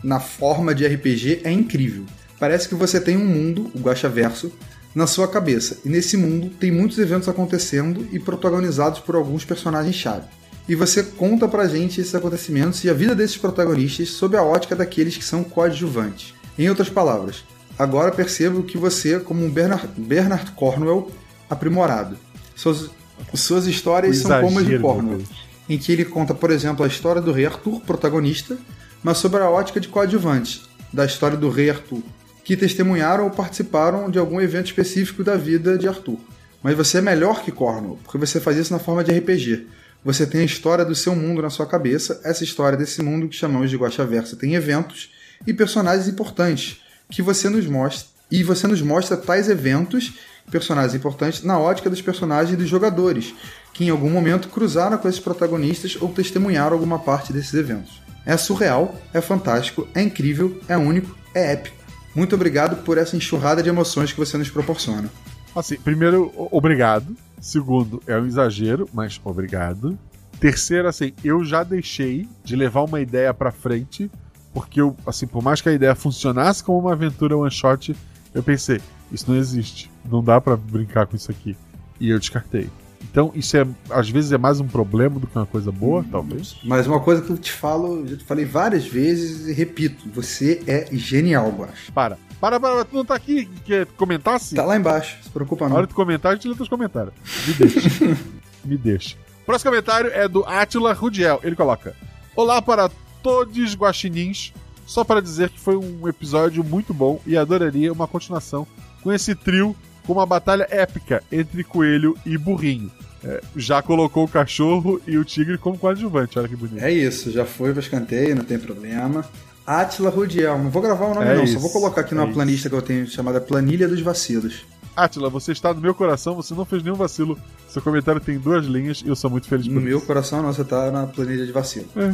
na forma de RPG é incrível. Parece que você tem um mundo, o Guaxaverso, na sua cabeça, e nesse mundo tem muitos eventos acontecendo e protagonizados por alguns personagens-chave. E você conta pra gente esses acontecimentos e a vida desses protagonistas sob a ótica daqueles que são coadjuvantes. Em outras palavras, agora percebo que você como um Bernard, Bernard Cornwell aprimorado. Suas, suas histórias são como as de Cornwell, em que ele conta, por exemplo, a história do rei Arthur, protagonista, mas sobre a ótica de coadjuvantes, da história do rei Arthur, que testemunharam ou participaram de algum evento específico da vida de Arthur. Mas você é melhor que Cornwell, porque você faz isso na forma de RPG. Você tem a história do seu mundo na sua cabeça, essa história desse mundo que chamamos de Guaxaversa tem eventos e personagens importantes que você nos mostra e você nos mostra tais eventos, personagens importantes na ótica dos personagens e dos jogadores, que em algum momento cruzaram com esses protagonistas ou testemunharam alguma parte desses eventos. É surreal, é fantástico, é incrível, é único, é épico. Muito obrigado por essa enxurrada de emoções que você nos proporciona. Assim, primeiro, obrigado. Segundo, é um exagero, mas obrigado. Terceiro, assim, eu já deixei de levar uma ideia pra frente, porque eu, assim, por mais que a ideia funcionasse como uma aventura one shot, eu pensei, isso não existe. Não dá pra brincar com isso aqui. E eu descartei. Então, isso é, às vezes é mais um problema do que uma coisa boa, talvez. Mas uma coisa que eu te falo, já te falei várias vezes e repito, você é genial, Guax. Para. Para, para, para, tu não tá aqui? Quer comentar sim? Tá lá embaixo, se preocupa Na não. hora de comentar, a gente lê teus comentários. Me deixa. Me deixa. Próximo comentário é do Atila Rudiel. Ele coloca: Olá para todos guaxinins. Só para dizer que foi um episódio muito bom e adoraria uma continuação com esse trio com uma batalha épica entre Coelho e Burrinho. é, já colocou o cachorro e o tigre como coadjuvante. Olha que bonito. É isso, já foi pra escanteio, não tem problema. Atila Rudiel, não vou gravar o nome É não, isso, só vou colocar aqui numa é planilha que eu tenho chamada Planilha dos Vacilos. Atila, você está no meu coração, você não fez nenhum vacilo. Seu comentário tem duas linhas e eu sou muito feliz por No isso. meu coração não, você tá na planilha de vacilo. É,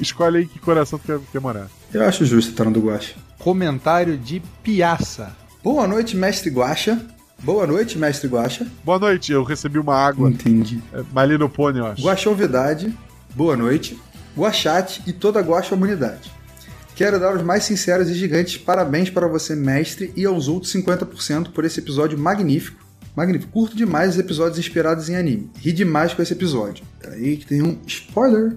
escolhe aí que coração tu quer, quer morar. Eu acho justo estar no do Guacha. Comentário de Piaça. Boa noite, mestre Guacha. Boa noite, mestre Guacha. Boa noite, eu recebi uma água. Entendi. É, Malinopone, eu acho. Guaxovidade, boa noite. Guachate e toda a Guaxa humanidade. Quero dar os mais sinceros e gigantes parabéns para você, mestre, e aos outros 50% por esse episódio magnífico. Magnífico. Curto demais os episódios inspirados em anime. Ri demais com esse episódio. Peraí que tem um spoiler.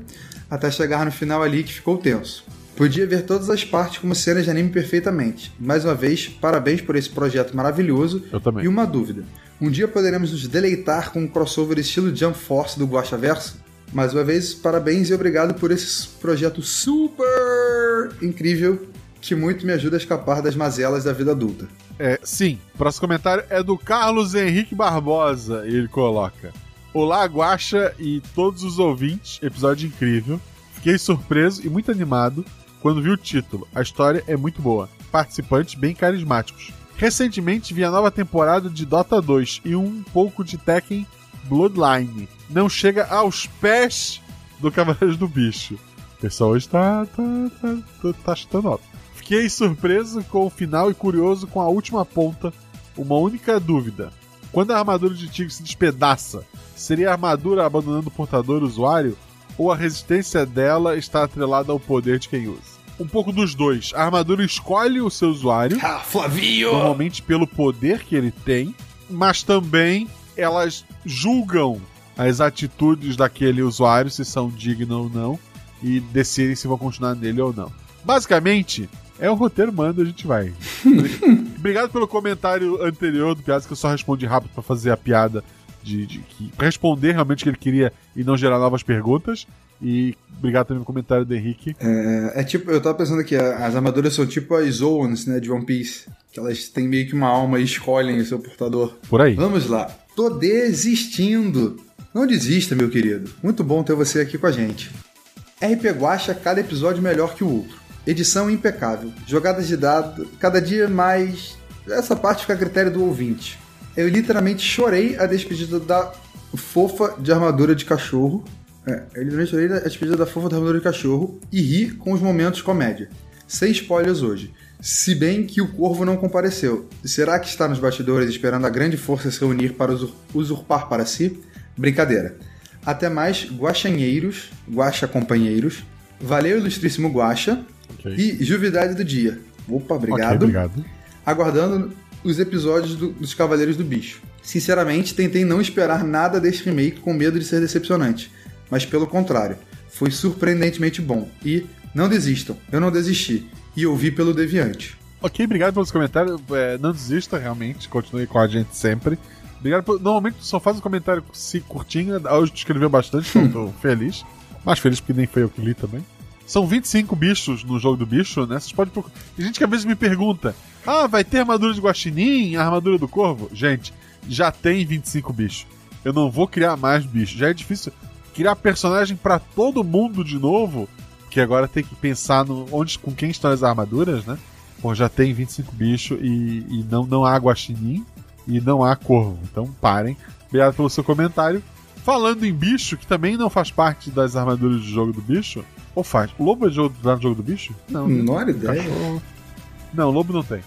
Até chegar no final ali que ficou tenso. Podia ver todas as partes como cenas de anime perfeitamente. Mais uma vez, parabéns por esse projeto maravilhoso. Eu também. E uma dúvida. Um dia poderemos nos deleitar com um crossover estilo Jump Force do Guacha Verso? Mais uma vez, parabéns e obrigado por esse projeto super incrível que muito me ajuda a escapar das mazelas da vida adulta. É, sim. O próximo comentário é do Carlos Henrique Barbosa. E ele coloca: Olá, Guaxa e todos os ouvintes. Episódio incrível. Fiquei surpreso e muito animado quando vi o título. A história é muito boa. Participantes bem carismáticos. Recentemente vi a nova temporada de Dota 2 e um pouco de Tekken Bloodline. Não chega aos pés do Cavaleiros do Bicho. O pessoal hoje tá, tá, tá, tá, tá chutando alto. Fiquei surpreso com o final e curioso com a última ponta. Uma única dúvida: quando a armadura de Tigre se despedaça, seria a armadura abandonando o portador usuário ou a resistência dela está atrelada ao poder de quem usa? Um pouco dos dois. A armadura escolhe o seu usuário. Ah, Flavinho! Normalmente pelo poder que ele tem, mas também elas julgam as atitudes daquele usuário, se são dignas ou não, e decidem se vão continuar nele ou não. Basicamente, é o roteiro manda, a gente vai. Obrigado pelo comentário anterior do Piadas, que eu só respondi rápido pra fazer a piada de, de que, responder realmente o que ele queria e não gerar novas perguntas. E obrigado também pelo comentário do Henrique. É, é tipo, eu tava pensando aqui, as armaduras são tipo as Zoans, né, de One Piece. Que elas têm meio que uma alma e escolhem o seu portador. Por aí. Vamos lá. Tô desistindo. Não desista, meu querido. Muito bom ter você aqui com a gente. RP Guacha, cada episódio melhor que o outro. Edição impecável. Jogadas de dado, cada dia mais. Essa parte fica a critério do ouvinte. Eu literalmente chorei a despedida da fofa de armadura de cachorro. É, eu literalmente chorei a despedida da fofa de armadura de cachorro e ri com os momentos comédia. Sem spoilers hoje. Se bem que o corvo não compareceu. Será que está nos bastidores esperando a grande força se reunir para usur- usurpar para si? Brincadeira. Até mais, guaxanheiros, guaxa companheiros. Valeu, ilustríssimo guaxa. Ok. E juvidade do dia. Opa, obrigado. Ok, obrigado. Aguardando os episódios do- dos Cavaleiros do Bicho. Sinceramente, tentei não esperar nada deste remake com medo de ser decepcionante. Mas pelo contrário, foi surpreendentemente bom. E não desistam, eu não desisti. E ouvi pelo Deviante. Ok, obrigado pelos comentários. É, não desista, realmente. Continue com a gente sempre. Obrigado por... Normalmente só faz um comentário se curtinho. Hoje escreveu bastante, então tô feliz. Mais feliz porque nem foi eu que li também. São 25 bichos no jogo do bicho, né? Vocês podem procurar. Tem gente que às vezes me pergunta: Ah, vai ter armadura de guaxinim, armadura do corvo? Gente, já tem 25 bichos. Eu não vou criar mais bichos. Já é difícil criar personagem pra todo mundo de novo. Que agora tem que pensar no onde, com quem estão as armaduras, né? Pô, já tem 25 bichos e, e não, não há guaxinim e não há corvo. Então parem. Obrigado pelo seu comentário. Falando em bicho, que também não faz parte das armaduras de jogo do bicho. Ou faz? O lobo é jogo, tá no jogo do bicho? Não. né? Menor ideia. Cachorro. Não, lobo não tem.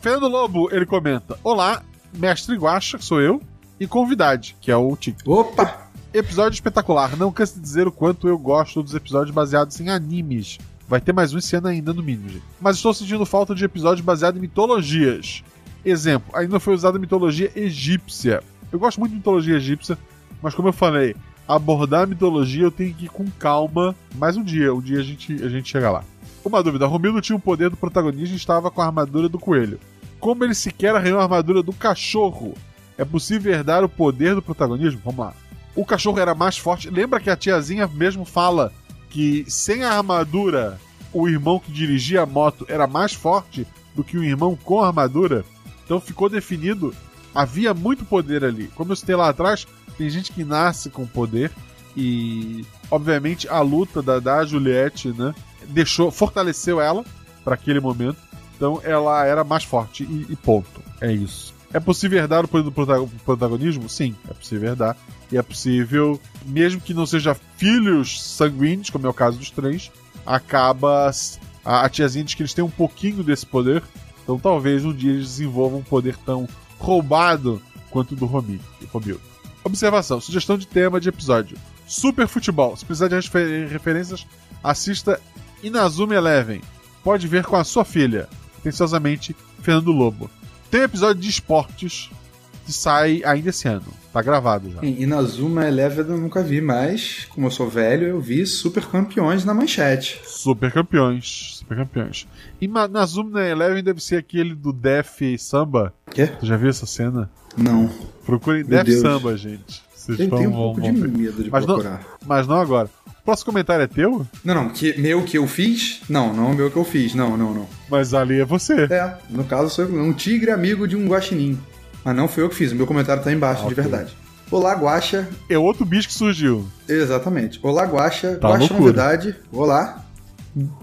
Fernando Lobo, ele comenta: Olá, mestre Guacha, que sou eu, e convidade, que é o Tic. Opa! Episódio espetacular. Não canso de dizer o quanto eu gosto dos episódios baseados em animes. Vai ter mais um esse ano ainda, no mínimo, gente. Mas estou sentindo falta de episódios baseados em mitologias. Exemplo, ainda foi usada a mitologia egípcia. Eu gosto muito de mitologia egípcia, mas como eu falei, abordar a mitologia eu tenho que ir com calma. Mais um dia, um dia a gente, a gente chega lá. Uma dúvida: Romildo tinha o poder do protagonista e estava com a armadura do coelho. Como ele sequer arranhou a armadura do cachorro? É possível herdar o poder do protagonismo? Vamos lá. O cachorro era mais forte. Lembra que a tiazinha mesmo fala que sem a armadura, o irmão que dirigia a moto era mais forte do que o irmão com a armadura? Então ficou definido. Havia muito poder ali. Como eu citei lá atrás, Tem gente que nasce com poder e, obviamente, a luta da, da Juliette, né, deixou, fortaleceu ela para aquele momento. Então ela era mais forte e, e ponto. É isso. É possível herdar o poder do prota- protagonismo? Sim, é possível herdar. E é possível, mesmo que não seja filhos sanguíneos, como é o caso dos três, acaba. A, a tiazinha diz que eles têm um pouquinho desse poder. Então talvez um dia eles desenvolvam um poder tão roubado quanto o do Romildo. Observação: sugestão de tema de episódio: Super Futebol. Se precisar de refer- referências, assista Inazuma Eleven. Pode ver com a sua filha. Atenciosamente, Fernando Lobo. Tem um episódio de esportes que sai ainda esse ano. Tá gravado já. Inazuma Eleven eu nunca vi, mas como eu sou velho, eu vi Super Campeões na manchete. Super campeões. Super campeões. E Ma- Nazuma Eleven deve ser aquele do Def Samba. Quê? Tu já viu essa cena? Não. Procurem Meu Def Deus. Samba, gente. Vocês Eu vão, tenho um vão- pouco de vão ver. medo de mas procurar. Não, mas não agora. O próximo comentário é teu? Não, não, que, meu que eu fiz? Não, não é meu que eu fiz. Não, não, não. Mas ali é você. É, no caso sou eu, um tigre amigo de um guaxinim. Mas não fui eu que fiz, o meu comentário tá embaixo, de verdade. Olá, Guaxa. É outro bicho que surgiu. Exatamente. Olá, Guaxa. Tá Guaxa loucura. Novidade. Olá.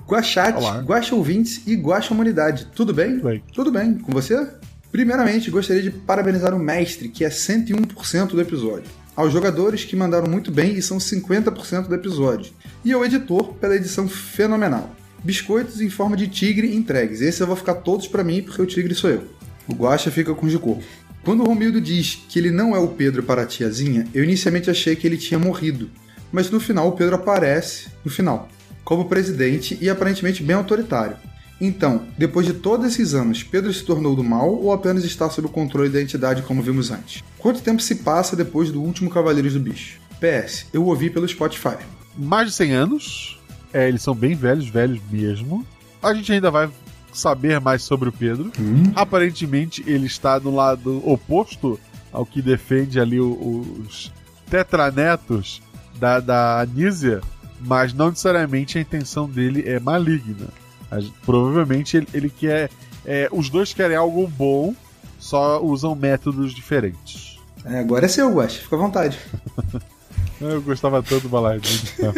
Guaxate, Olá. Guaxa Ouvintes e Guaxa Humanidade. Tudo bem? Tudo bem. Tudo bem. Com você? Primeiramente, gostaria de parabenizar o mestre, que é 101% do episódio. Aos jogadores que mandaram muito bem e são 50% do episódio. E ao editor pela edição fenomenal. Biscoitos em forma de tigre entregues. Esse eu vou ficar todos pra mim, porque o tigre sou eu. O Guaxa fica com os de. Quando o Romildo diz que ele não é o Pedro para a tiazinha, eu inicialmente achei que ele tinha morrido. Mas no final o Pedro aparece, no final, como presidente e aparentemente bem autoritário. Então, depois de todos esses anos, Pedro se tornou do mal ou apenas está sob o controle da entidade como vimos antes? Quanto tempo se passa depois do último Cavaleiros do Bicho? PS, eu ouvi pelo Spotify. Mais de 100 anos. É, eles são bem velhos, velhos mesmo. A gente ainda vai saber mais sobre o Pedro. Aparentemente, ele está no lado oposto ao que defende ali os tetranetos da, da Anísia, mas não necessariamente a intenção dele é maligna. Provavelmente ele, ele quer. é, os dois querem algo bom, só usam métodos diferentes. É, agora é seu, Guaxa, fica à vontade. Eu gostava tanto do Balardino. tá?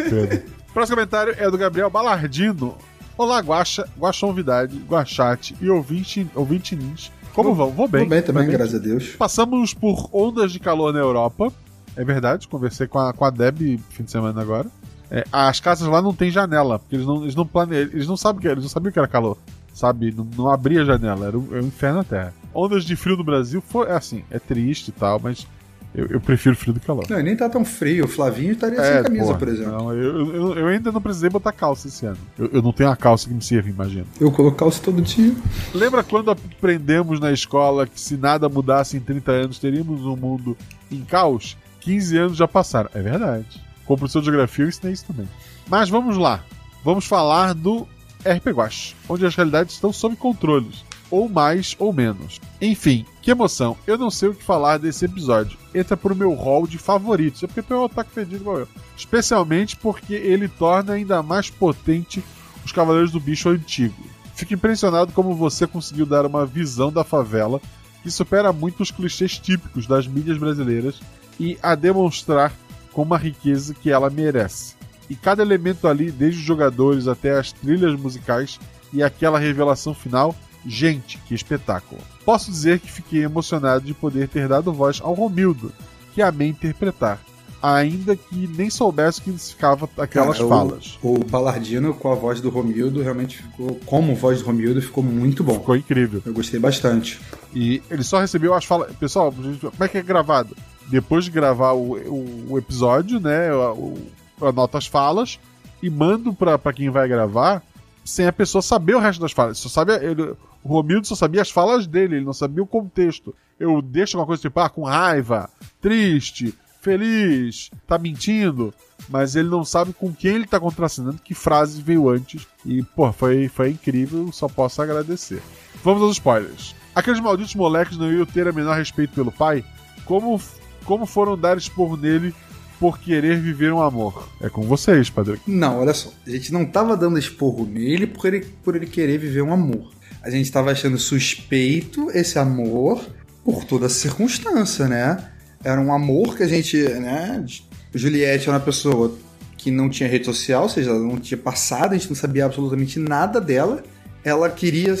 Próximo comentário é do Gabriel Balardino. Olá, Guaxa, Guaxonvidade, Guaxate e ouvinte, ouvinte nins. Como vão? Vou bem. Vou bem também, graças a Deus. Passamos por ondas de calor na Europa. É verdade, conversei com a, com a Deb fim de semana agora. É, as casas lá não tem janela, porque eles não, eles não planejam, eles não sabem que eles não sabiam que era calor. Sabe? Não, não abria janela, era um, era um inferno na terra. Ondas de frio no Brasil foi é assim, é triste e tal, mas eu, eu prefiro frio do que calor. Não, nem tá tão frio. O Flavinho estaria sem camisa, É, porra, por exemplo. não, eu, eu, eu ainda não precisei botar calça esse ano. Eu, eu não tenho uma calça que me sirva, imagino. Eu coloco calça todo dia. Lembra quando aprendemos na escola que se nada mudasse em 30 anos, teríamos um mundo em caos? 15 anos já passaram. É verdade. Como professor de geografia, eu ensinei isso também. Mas vamos lá. Vamos falar do RP Guache, onde as realidades estão sob controle. Ou mais ou menos. Enfim, que emoção. Eu não sei o que falar desse episódio. Entra pro meu hall de favoritos. É porque é um otaku fedido igual eu. Especialmente porque ele torna ainda mais potente os Cavaleiros do Bicho antigo. Fico impressionado como você conseguiu dar uma visão da favela que supera muito os clichês típicos das mídias brasileiras e a demonstrar com uma riqueza que ela merece. E cada elemento ali, desde os jogadores até as trilhas musicais e aquela revelação final, gente, que espetáculo. Posso dizer que fiquei emocionado de poder ter dado voz ao Romildo, que amei interpretar, ainda que nem soubesse o que significava aquelas Cara, o- falas. O, Paladino com a voz do Romildo realmente ficou, como voz do Romildo, ficou muito bom. Ficou incrível. Eu gostei bastante. E ele só recebeu as falas. Pessoal, como é que é gravado? Depois de gravar o, o, o episódio, né? Eu, eu anoto as falas e mando pra quem vai gravar sem a pessoa saber o resto das falas. Só sabe, ele- o Romildo só sabia as falas dele, ele não sabia o contexto. Eu deixo uma coisa tipo, ah, com raiva, triste, feliz, tá mentindo, mas ele não sabe com quem ele tá contracenando, que frase veio antes. E, pô, foi, foi incrível, só posso agradecer. Vamos aos spoilers. Aqueles malditos moleques não iam ter a menor respeito pelo pai? Como, como foram dar esporro nele por querer viver um amor? É com vocês, padre. Não, olha só. A gente não tava dando esporro nele por ele, por ele querer viver um amor. A gente tava achando suspeito esse amor por toda circunstância, né? era um amor que a gente, né? Juliette era uma pessoa que não tinha rede social, ou seja, ela não tinha passado, a gente não sabia absolutamente nada dela. Ela queria,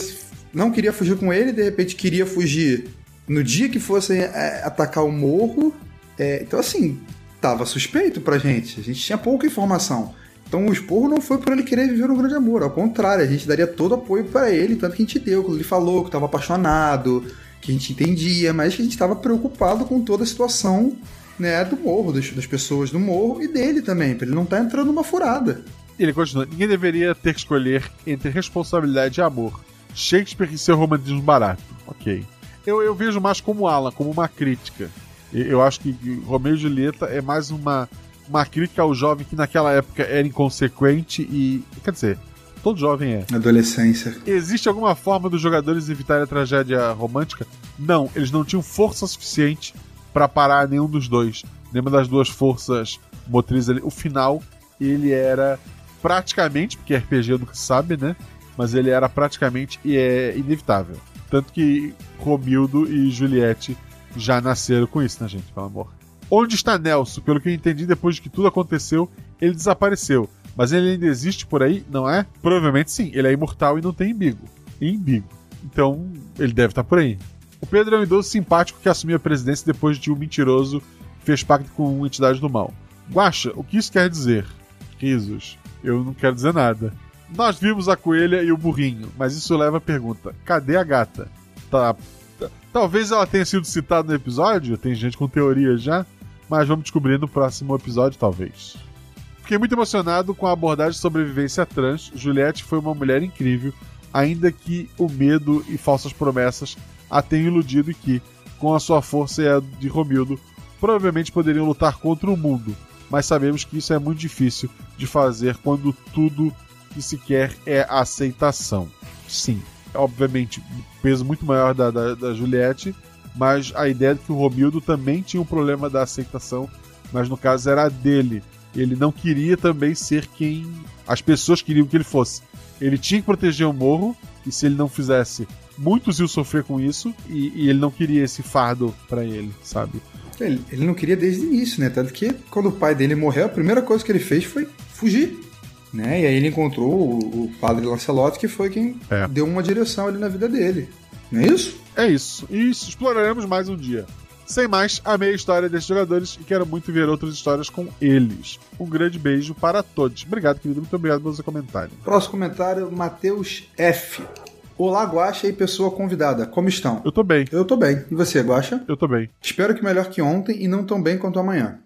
não queria fugir com ele, de repente queria fugir no dia que fossem é, atacar o morro. É, então, assim, tava suspeito pra gente. A gente tinha pouca informação. Então o esporro não foi por ele querer viver um grande amor, ao contrário, a gente daria todo apoio para ele, tanto que a gente deu, quando ele falou que estava apaixonado, que a gente entendia, mas que a gente estava preocupado com toda a situação né, do morro, das, das pessoas do morro e dele também, para ele não estar tá entrando numa furada. Ele continua: ninguém deveria ter que escolher entre responsabilidade e amor. Shakespeare e seu romantismo barato. Ok. Eu, eu vejo mais como Alan, como uma crítica. Eu acho que Romeu e Julieta é mais uma uma crítica ao jovem que naquela época era inconsequente e. Quer dizer, todo jovem é. Adolescência. Existe alguma forma dos jogadores evitarem a tragédia romântica? Não, eles não tinham força suficiente para parar nenhum dos dois. Nenhuma das duas forças motrizes ali. O final, ele era praticamente, porque RPG nunca sabe, né? Mas ele era praticamente e é inevitável. Tanto que Romildo e Juliette já nasceram com isso, né, gente? Pelo amor. Onde está Nelson? Pelo que eu entendi, depois de que tudo aconteceu, ele desapareceu. Mas ele ainda existe por aí, não é? Provavelmente sim. Ele é imortal e não tem embigo. Embigo. Então, ele deve estar por aí. O Pedro é um idoso simpático que assumiu a presidência depois de um mentiroso que fez pacto com uma entidade do mal. Guaxa, o que isso quer dizer? Risos. Eu não quero dizer nada. Nós vimos a coelha e o burrinho, mas isso leva a pergunta: cadê a gata? Tá. Talvez ela tenha sido citada no episódio, tem gente com teoria já mas vamos descobrir no próximo episódio, talvez. Fiquei muito emocionado com a abordagem de sobrevivência trans. Juliette foi uma mulher incrível, ainda que o medo e falsas promessas a tenham iludido e que, com a sua força e a de Romildo, provavelmente poderiam lutar contra o mundo. Mas sabemos que isso é muito difícil de fazer quando tudo que se quer é aceitação. Sim, obviamente, peso muito maior da, da, da Juliette mas a ideia de que o Romildo também tinha um problema da aceitação, mas no caso era dele. Ele não queria também ser quem as pessoas queriam que ele fosse. Ele tinha que proteger o morro, e se ele não fizesse, muitos iam sofrer com isso, e, e ele não queria esse fardo para ele, sabe? Ele, ele, não queria desde o início, né? Tanto que quando o pai dele morreu, a primeira coisa que ele fez foi fugir. Né? E aí ele encontrou o, o padre Lancelot, que foi quem é. deu uma direção ali na vida dele. Não é isso? É isso. E isso exploraremos mais um dia. Sem mais, amei a história desses jogadores e quero muito ver outras histórias com eles. Um grande beijo para todos. Obrigado, querido. Muito obrigado pelo seu comentário. Próximo comentário, Matheus F. Olá, Guaxa e pessoa convidada. Como estão? Eu tô bem. Eu tô bem. E você, Guaxa? Eu tô bem. Espero que melhor que ontem e não tão bem quanto amanhã.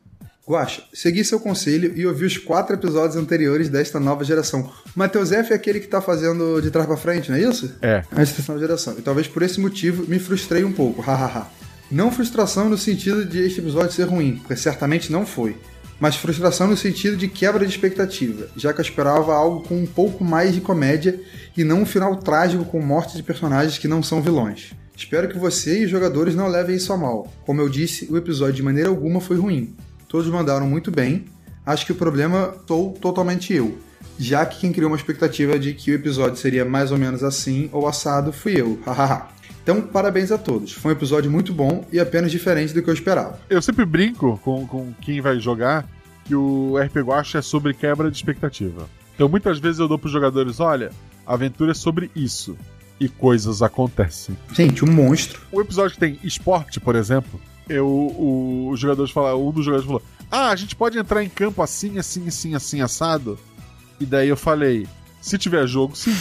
Guaxa, segui seu conselho e ouvi os quatro episódios anteriores desta nova geração. O Matheus F é aquele que tá fazendo de trás para frente, não é isso? É. Esta nova geração. E talvez por esse motivo me frustrei um pouco, hahaha. não frustração no sentido de este episódio ser ruim, porque certamente não foi. Mas frustração no sentido de quebra de expectativa, já que eu esperava algo com um pouco mais de comédia e não um final trágico com morte de personagens que não são vilões. Espero que você e os jogadores não levem isso a mal. Como eu disse, o episódio de maneira alguma foi ruim. Todos mandaram muito bem. Acho que o problema estou totalmente eu. Já que quem criou uma expectativa de que o episódio seria mais ou menos assim ou assado fui eu. Hahaha. Então, parabéns a todos. Foi um episódio muito bom e apenas diferente do que eu esperava. Eu sempre brinco com, com quem vai jogar que o RP Guacha é sobre quebra de expectativa. Então, muitas vezes eu dou para os jogadores: olha, a aventura é sobre isso. E coisas acontecem. Gente, um monstro. O episódio que tem esporte, por exemplo, eu, o, os jogadores falaram, um dos jogadores falou: Ah, a gente pode entrar em campo assim, assim, assim, assim, assado. E daí eu falei: Se tiver jogo, sim.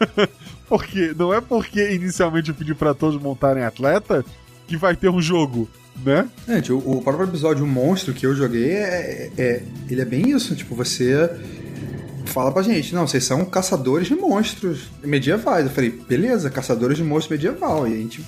porque não é porque inicialmente eu pedi para todos montarem atleta que vai ter um jogo, né? Gente, o, o próprio episódio Monstro que eu joguei é, é, ele é bem isso, tipo, você fala pra gente, não, vocês são caçadores de monstros medievais. Eu falei, beleza, caçadores de monstros medieval. E a gente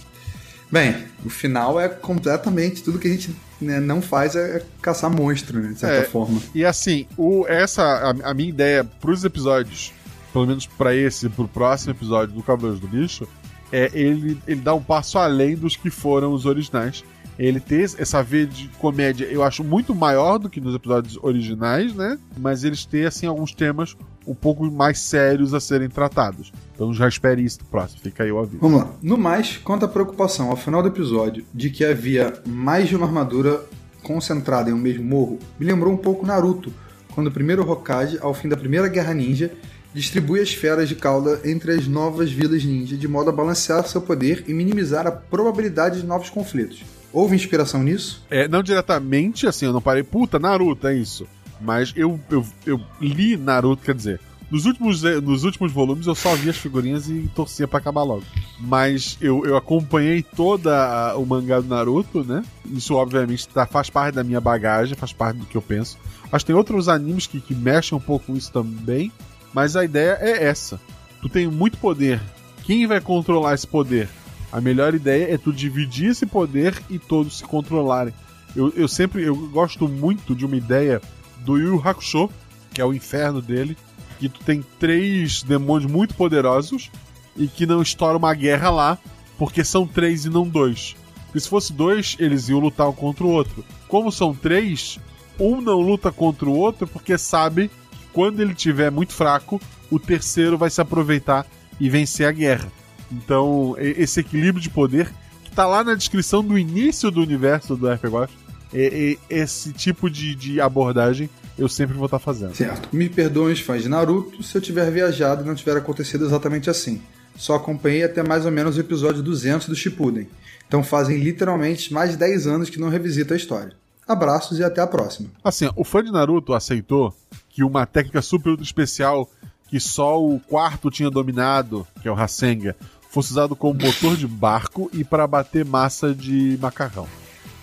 Bem, o final é completamente tudo que a gente né, não faz é caçar monstro, né, de certa é, forma. E assim, o, essa a, a minha ideia pros episódios, pelo menos para esse, pro próximo episódio do Cavaleiros do Bicho, é ele, ele dá um passo além dos que foram os originais. Ele ter essa veia de comédia, eu acho muito maior do que nos episódios originais, né? Mas eles têm, assim, alguns temas um pouco mais sérios a serem tratados. Então já espere isso no próximo, fica aí o aviso. Vamos lá. No mais, quanto à preocupação ao final do episódio de que havia mais de uma armadura concentrada em um mesmo morro, me lembrou um pouco Naruto, quando o primeiro Hokage, ao fim da primeira Guerra Ninja, distribui as esferas de cauda entre as novas vilas ninja de modo a balancear seu poder e minimizar a probabilidade de novos conflitos. Houve inspiração nisso? É, não diretamente, assim, eu não parei, puta, Naruto, é isso. Mas eu, eu, eu li Naruto, quer dizer, nos últimos, nos últimos volumes eu só vi as figurinhas e torcia para acabar logo. Mas eu, eu acompanhei toda o mangá do Naruto, né? Isso, obviamente, tá, faz parte da minha bagagem, faz parte do que eu penso. Mas tem outros animes que, que mexem um pouco com isso também. Mas a ideia é essa. Tu tem muito poder. Quem vai controlar esse poder? A melhor ideia é tu dividir esse poder e todos se controlarem. Eu, eu sempre eu gosto muito de uma ideia do Yu Hakusho, que é o inferno dele, que tu tem três demônios muito poderosos e que não estoura uma guerra lá, porque são três e não dois. Porque se fosse dois, eles iam lutar um contra o outro. Como são três, um não luta contra o outro porque sabe que quando ele tiver muito fraco, o terceiro vai se aproveitar e vencer a guerra. Então, esse equilíbrio de poder, que tá lá na descrição do início do universo do RPG, é, é, esse tipo de, de abordagem eu sempre vou estar tá fazendo. Certo. Me perdoem os fãs de Naruto se eu tiver viajado e não tiver acontecido exatamente assim. Só acompanhei até mais ou menos o episódio 200 do Shippuden. Então fazem literalmente mais de 10 anos que não revisita a história. Abraços e até a próxima. Assim, o fã de Naruto aceitou que uma técnica super especial que só o quarto tinha dominado, que é o Rasengan, fosse usado como motor de barco e para bater massa de macarrão.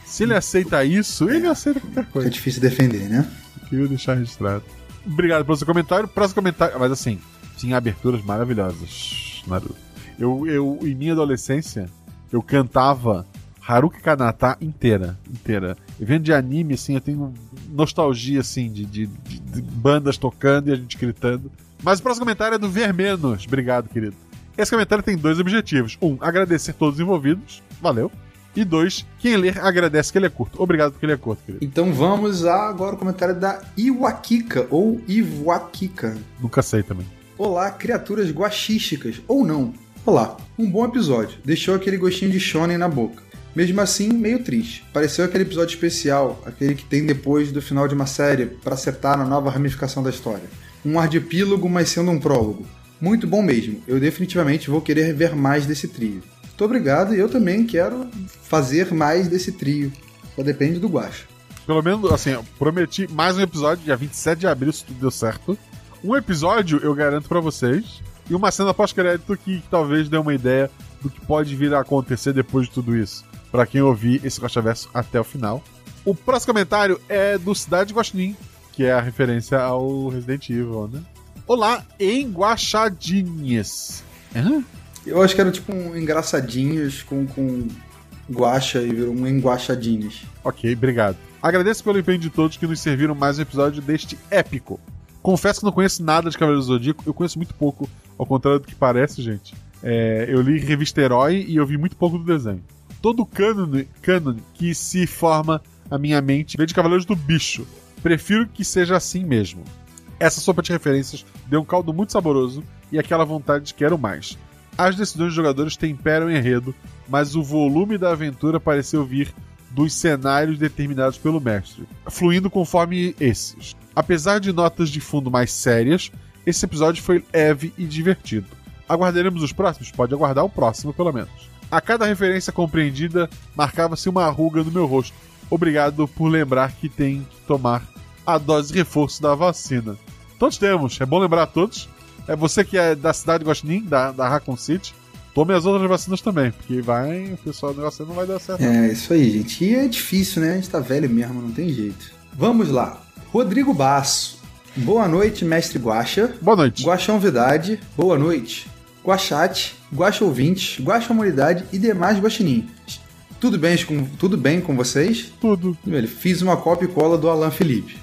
Se ele aceita isso, ele aceita qualquer coisa. É difícil defender, né? Queria deixar registrado. Obrigado pelo seu comentário. Próximo comentário. Mas assim, tinha aberturas maravilhosas, Naruto. Eu, eu, em minha adolescência, eu cantava Haruki Kanata inteira. Inteira. E vendo de anime, assim, eu tenho nostalgia, assim, de, de, de, de bandas tocando e a gente gritando. Mas o próximo comentário é do Vermenos. Obrigado, querido. Esse comentário tem dois objetivos. Um, agradecer todos os envolvidos. Valeu. E dois, quem ler agradece que ele é curto. Obrigado porque ele é curto, querido. Então vamos agora o comentário da Iwakika, ou Iwakika. Nunca sei também. Olá, criaturas guaxísticas, ou não. Olá, um bom episódio. Deixou aquele gostinho de shonen na boca. Mesmo assim, meio triste. Pareceu aquele episódio especial, aquele que tem depois do final de uma série, para acertar na nova ramificação da história. Um ar de epílogo, mas sendo um prólogo. Muito bom mesmo. Eu definitivamente vou querer ver mais desse trio. Muito obrigado e eu também quero fazer mais desse trio. Só depende do Guacha. Pelo menos, assim, eu prometi mais um episódio, dia 27 de abril, se tudo deu certo. Um episódio eu garanto para vocês. E uma cena pós-crédito que, talvez dê uma ideia do que pode vir a acontecer depois de tudo isso. para quem ouvir esse Verso até o final. O próximo comentário é do Cidade Guaxinim, que é a referência ao Resident Evil, né? Olá, enguaxadinhas. Hã? Eu acho que era tipo um engraçadinhos com, com guacha e virou um enguaxadinhos. Ok, obrigado. Agradeço pelo empenho de todos que nos serviram mais um episódio deste épico. Confesso que não conheço nada de Cavaleiro do Zodíaco, eu conheço muito pouco, ao contrário do que parece, gente. É, eu li revista Herói e eu vi muito pouco do desenho. Todo o cânone, cânone que se forma a minha mente vem de Cavaleiros do Bicho. Prefiro que seja assim mesmo. Essa sopa de referências deu um caldo muito saboroso e aquela vontade de quero mais. As decisões dos jogadores temperam o enredo, mas o volume da aventura pareceu vir dos cenários determinados pelo mestre, fluindo conforme esses. Apesar de notas de fundo mais sérias, esse episódio foi leve e divertido. Aguardaremos os próximos? Pode aguardar o próximo, pelo menos. A cada referência compreendida, marcava-se uma ruga no meu rosto. Obrigado por lembrar que tem que tomar a dose reforço da vacina. Todos temos, é bom lembrar a todos. É você que é da cidade de Guaxinim, da, da Raccoon City, tome as outras vacinas também, porque vai, o pessoal do negócio não vai dar certo. É, isso aí, gente. E é difícil, né? A gente tá velho mesmo, não tem jeito. Vamos lá. Rodrigo Basso. Boa noite, mestre Guaxa. Boa noite. Guaxão Vidade. Boa noite. Guaxate, Guaxa Ouvintes, Guaxa Humanidade e demais Guaxinim. Tudo bem com, tudo bem com vocês? Tudo. Ele fiz uma cópia e cola do Alan Felipe.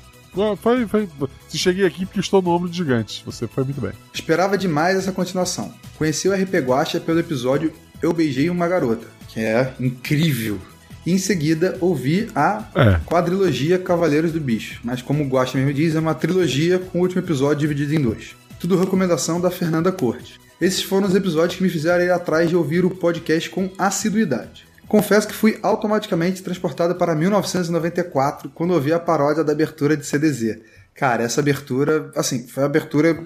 Foi, foi. Se cheguei aqui porque estou no ombro de gigante. Você foi muito bem. Esperava demais essa continuação. Conheci o RP Guacha pelo episódio Eu Beijei Uma Garota, que é incrível. E em seguida ouvi a É. quadrilogia Cavaleiros do Bicho. Mas como o Guaxa mesmo diz, é uma trilogia com o último episódio dividido em dois. Tudo recomendação da Fernanda Corte. Esses foram os episódios que me fizeram ir atrás de ouvir o podcast com assiduidade. Confesso que fui automaticamente transportado para 1994 quando ouvi a paródia da abertura de CDZ. Cara, essa abertura, assim, foi a abertura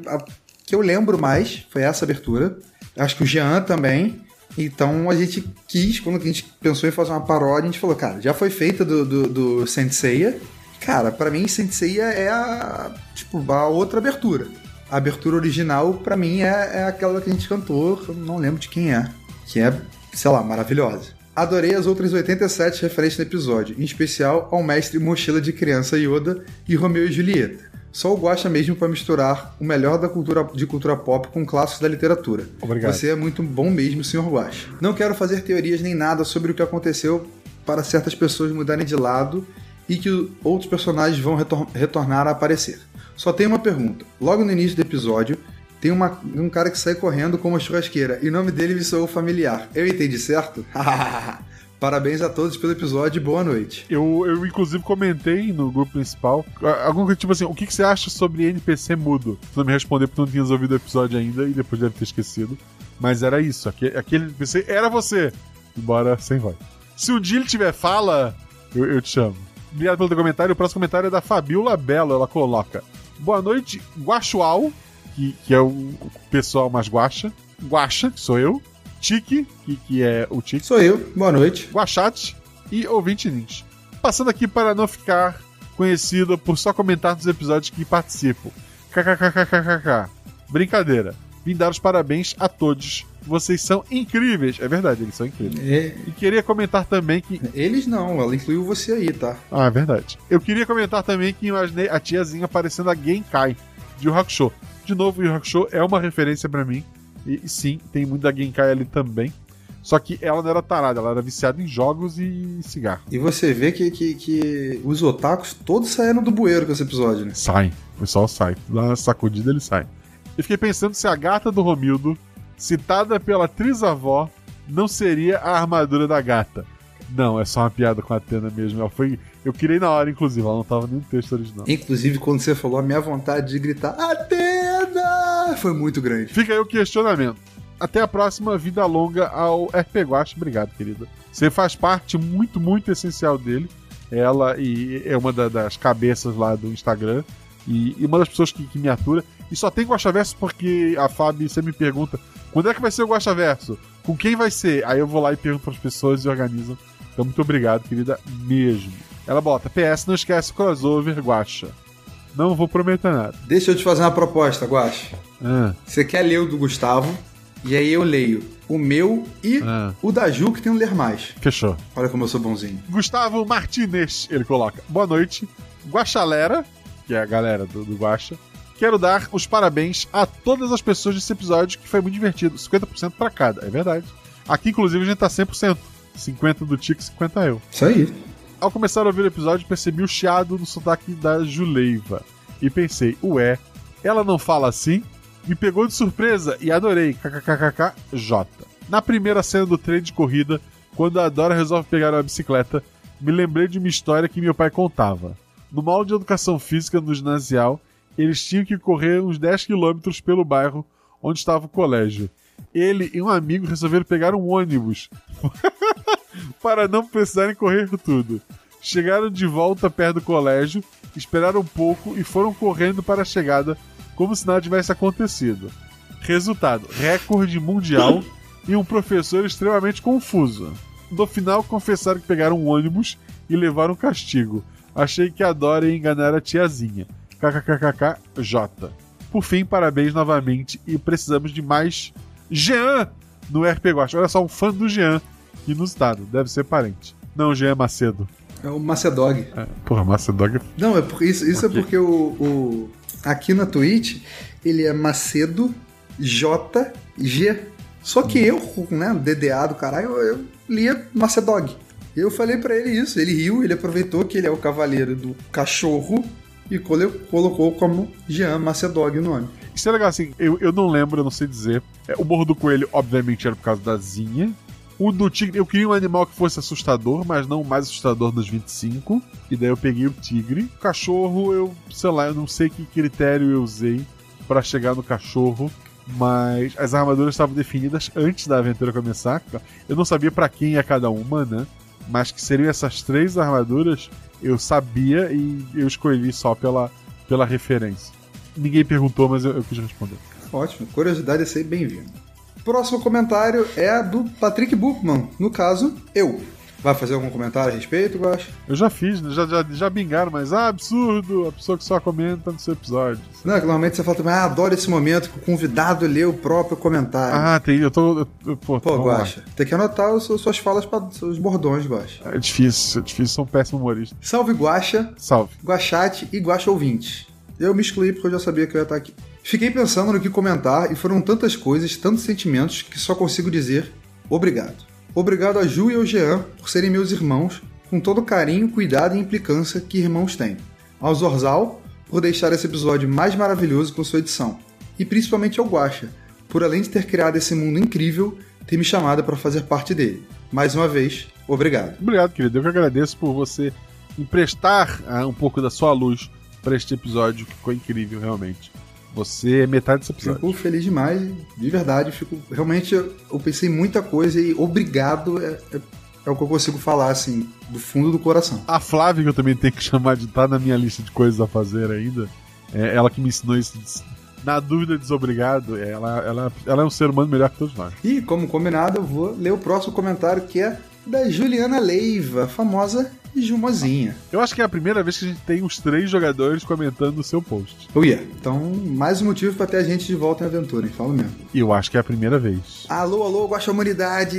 que eu lembro mais, foi essa abertura. Acho que o Jean também. Então a gente quis, quando a gente pensou em fazer uma paródia, a gente falou, cara, já foi feita do, do, do Senseiya. Cara, pra mim, Senseiya é a, tipo, a outra abertura. A abertura original, pra mim, é, é aquela que a gente cantou, não lembro de quem é. Que é, sei lá, maravilhosa. Adorei as outras 87 referências no episódio, em especial ao mestre Mochila de Criança Yoda e Romeu e Julieta. Só o Guaxa mesmo para misturar o melhor da cultura, de cultura pop com clássicos da literatura. Obrigado. Você é muito bom mesmo, Sr. Guaxa. Não quero fazer teorias nem nada sobre o que aconteceu para certas pessoas mudarem de lado e que outros personagens vão retor- retornar a aparecer. Só tem uma pergunta. Logo no início do episódio, tem uma- um cara que sai correndo com uma churrasqueira e o nome dele me soou familiar. Eu entendi certo? Parabéns a todos pelo episódio e boa noite. Eu, eu inclusive comentei no grupo principal. Alguma coisa tipo assim, o que, que você acha sobre NPC mudo? Você não me respondeu porque não tinha ouvido o episódio ainda e depois deve ter esquecido. Mas era isso, aquele, aquele NPC era você. Embora sem voz. Se um dia ele tiver fala, eu, eu te chamo. Obrigado pelo teu comentário. O próximo comentário é da Fabiola Belo. Ela coloca: Boa noite, Guaxual, que, que é o pessoal mais guacha. Guaxa, que sou eu. Tiki, que, que é o Tiki. Sou eu, boa noite. Guachate e ouvinte Nins. Passando aqui para não ficar conhecido por só comentar nos episódios que participo. KKKKKK. Brincadeira. Vim dar os parabéns a todos. Vocês são incríveis. É verdade, eles são incríveis. É, E queria comentar também que. eles não, ela incluiu você aí, tá? Ah, é verdade. Eu queria comentar também que imaginei a tiazinha aparecendo a Genkai de Yu Hakusho. De novo, Yu Hakusho é uma referência pra mim. E, e sim, tem muito da Genkai ali também. Só que ela não era tarada, ela era viciada em jogos e cigarro. E você vê que, que, que os otakus todos saíram do bueiro com esse episódio, né? Sai. O pessoal sai. Dá uma sacudida, ele sai. Eu fiquei pensando se a gata do Romildo, citada pela trisavó, não seria a armadura da gata. Não, é só uma piada com a Atena mesmo. Ela foi. Eu criei na hora, inclusive, ela não tava nem no texto original. Inclusive, quando você falou, a minha vontade de gritar Atena foi muito grande. Fica aí o questionamento. Até a próxima, vida longa ao RP Guache. Obrigado, querida. Você faz parte muito, muito essencial dele. Ela e é uma da- das cabeças lá do Instagram. E, e uma das pessoas que, que me atura. E só tem Guaxaverso porque a Fábio sempre me pergunta quando é que vai ser o Guaxaverso? Com quem vai ser? Aí eu vou lá e pergunto para as pessoas e organizam. Então, muito obrigado, querida, mesmo. Ela bota, PS, não esquece crossover Guaxa. Não vou prometer nada. Deixa eu te fazer uma proposta, Guache. Ah, Você quer ler o do Gustavo, e aí eu leio o meu e ah, o da Ju, que tem um ler mais. fechou. Olha como eu sou bonzinho. Gustavo Martinez, ele coloca. Boa noite. Guaxalera, que é a galera do, do Guaxa. Quero dar os parabéns a todas as pessoas desse episódio, que foi muito divertido. 50% pra cada, é verdade. Aqui, inclusive, a gente tá 100%. 50 do Tico, 50 eu. Isso aí. Ao começar a ouvir o episódio, percebi o chiado no sotaque da Juleiva. E pensei, ué, ela não fala assim? Me pegou de surpresa e adorei. KKKKJ. Na primeira cena do trem de corrida, quando a Dora resolve pegar uma bicicleta, me lembrei de uma história que meu pai contava. Numa aula de educação física no ginasial, eles tinham que correr uns 10 quilômetros pelo bairro onde estava o colégio. Ele e um amigo resolveram pegar um ônibus para não precisarem correr tudo. Chegaram de volta perto do colégio, esperaram um pouco e foram correndo para a chegada como se nada tivesse acontecido. Resultado: recorde mundial e um professor extremamente confuso. No final, confessaram que pegaram um ônibus e levaram castigo. Achei que a Dora ia enganar a tiazinha. KKKKJ. Por fim, parabéns novamente e precisamos de mais Jean no RP Guacha. Olha só, um fã do Jean. Inusitado, deve ser parente. Não, Jean Macedo. É o Macedog. É, porra, Macedog é Não, é porque isso, isso é porque o, o- Aqui na Twitch, ele é Macedo JG. Só que eu, né, DDA do caralho, eu, eu lia Macedog. Eu falei pra ele isso, ele riu, ele aproveitou que ele é o cavaleiro do cachorro e colo- colocou como Jean Macedog o nome. Isso é legal, assim, eu, eu não lembro, eu não sei dizer. É, o Morro do Coelho, obviamente, era por causa da Zinha. O do tigre, eu queria um animal que fosse assustador, mas não o mais assustador dos 25. E daí eu peguei o tigre. O cachorro, eu, sei lá, eu não sei que critério eu usei para chegar no cachorro. Mas as armaduras estavam definidas antes da aventura começar. Eu não sabia para quem ia cada uma, né? Mas que seriam essas três armaduras, eu sabia e eu escolhi só pela, pela referência. Ninguém perguntou, mas eu, eu quis responder. Ótimo, curiosidade é sempre bem-vinda. Próximo comentário é do Patrick Buchmann, no caso, eu. Vai fazer algum comentário a respeito, Guax? Eu já fiz, já, já, já bingaram, mas ah, absurdo, a pessoa que só comenta no seu episódio. Não, é que normalmente você fala também, ah, adoro esse momento que o convidado lê o próprio comentário. Ah, tem, eu tô. Eu, eu, pô, Pô. Guaxa, tem que anotar os, suas falas para seus bordões, Guaxa. É difícil, é difícil, sou um péssimo humorista. Salve Guaxa, Salve. Guaxate e Guaxa ouvinte. Eu me excluí porque eu já sabia que eu ia estar aqui. Fiquei pensando no que comentar e foram tantas coisas, tantos sentimentos que só consigo dizer obrigado. Obrigado a Ju e ao Jean por serem meus irmãos, com todo o carinho, cuidado e implicância que irmãos têm. Ao Zorzal por deixar esse episódio mais maravilhoso com sua edição. E principalmente ao Guaxa, por além de ter criado esse mundo incrível, ter me chamado para fazer parte dele. Mais uma vez, obrigado. Obrigado, querido. Eu que agradeço por você emprestar ah, um pouco da sua luz para este episódio, que ficou incrível, realmente. Você é metade desse episódio. Fico feliz demais, de verdade. Fico realmente eu, eu pensei muita coisa e obrigado é, é, é o que eu consigo falar assim do fundo do coração. A Flávia, que eu também tenho que chamar de estar na minha lista de coisas a fazer ainda, é ela que me ensinou isso. Na dúvida, desobrigado. Ela, ela, ela é um ser humano melhor que todos nós. E como combinado, eu vou ler o próximo comentário que é da Juliana Leiva, a famosa Jumozinha. Eu acho que é a primeira vez que a gente tem os três jogadores comentando no seu post. Oh yeah. Então, mais um motivo para ter a gente de volta em aventura, hein? Falo mesmo. E eu acho que é a primeira vez. Alô, alô, Guaxa Humanidade!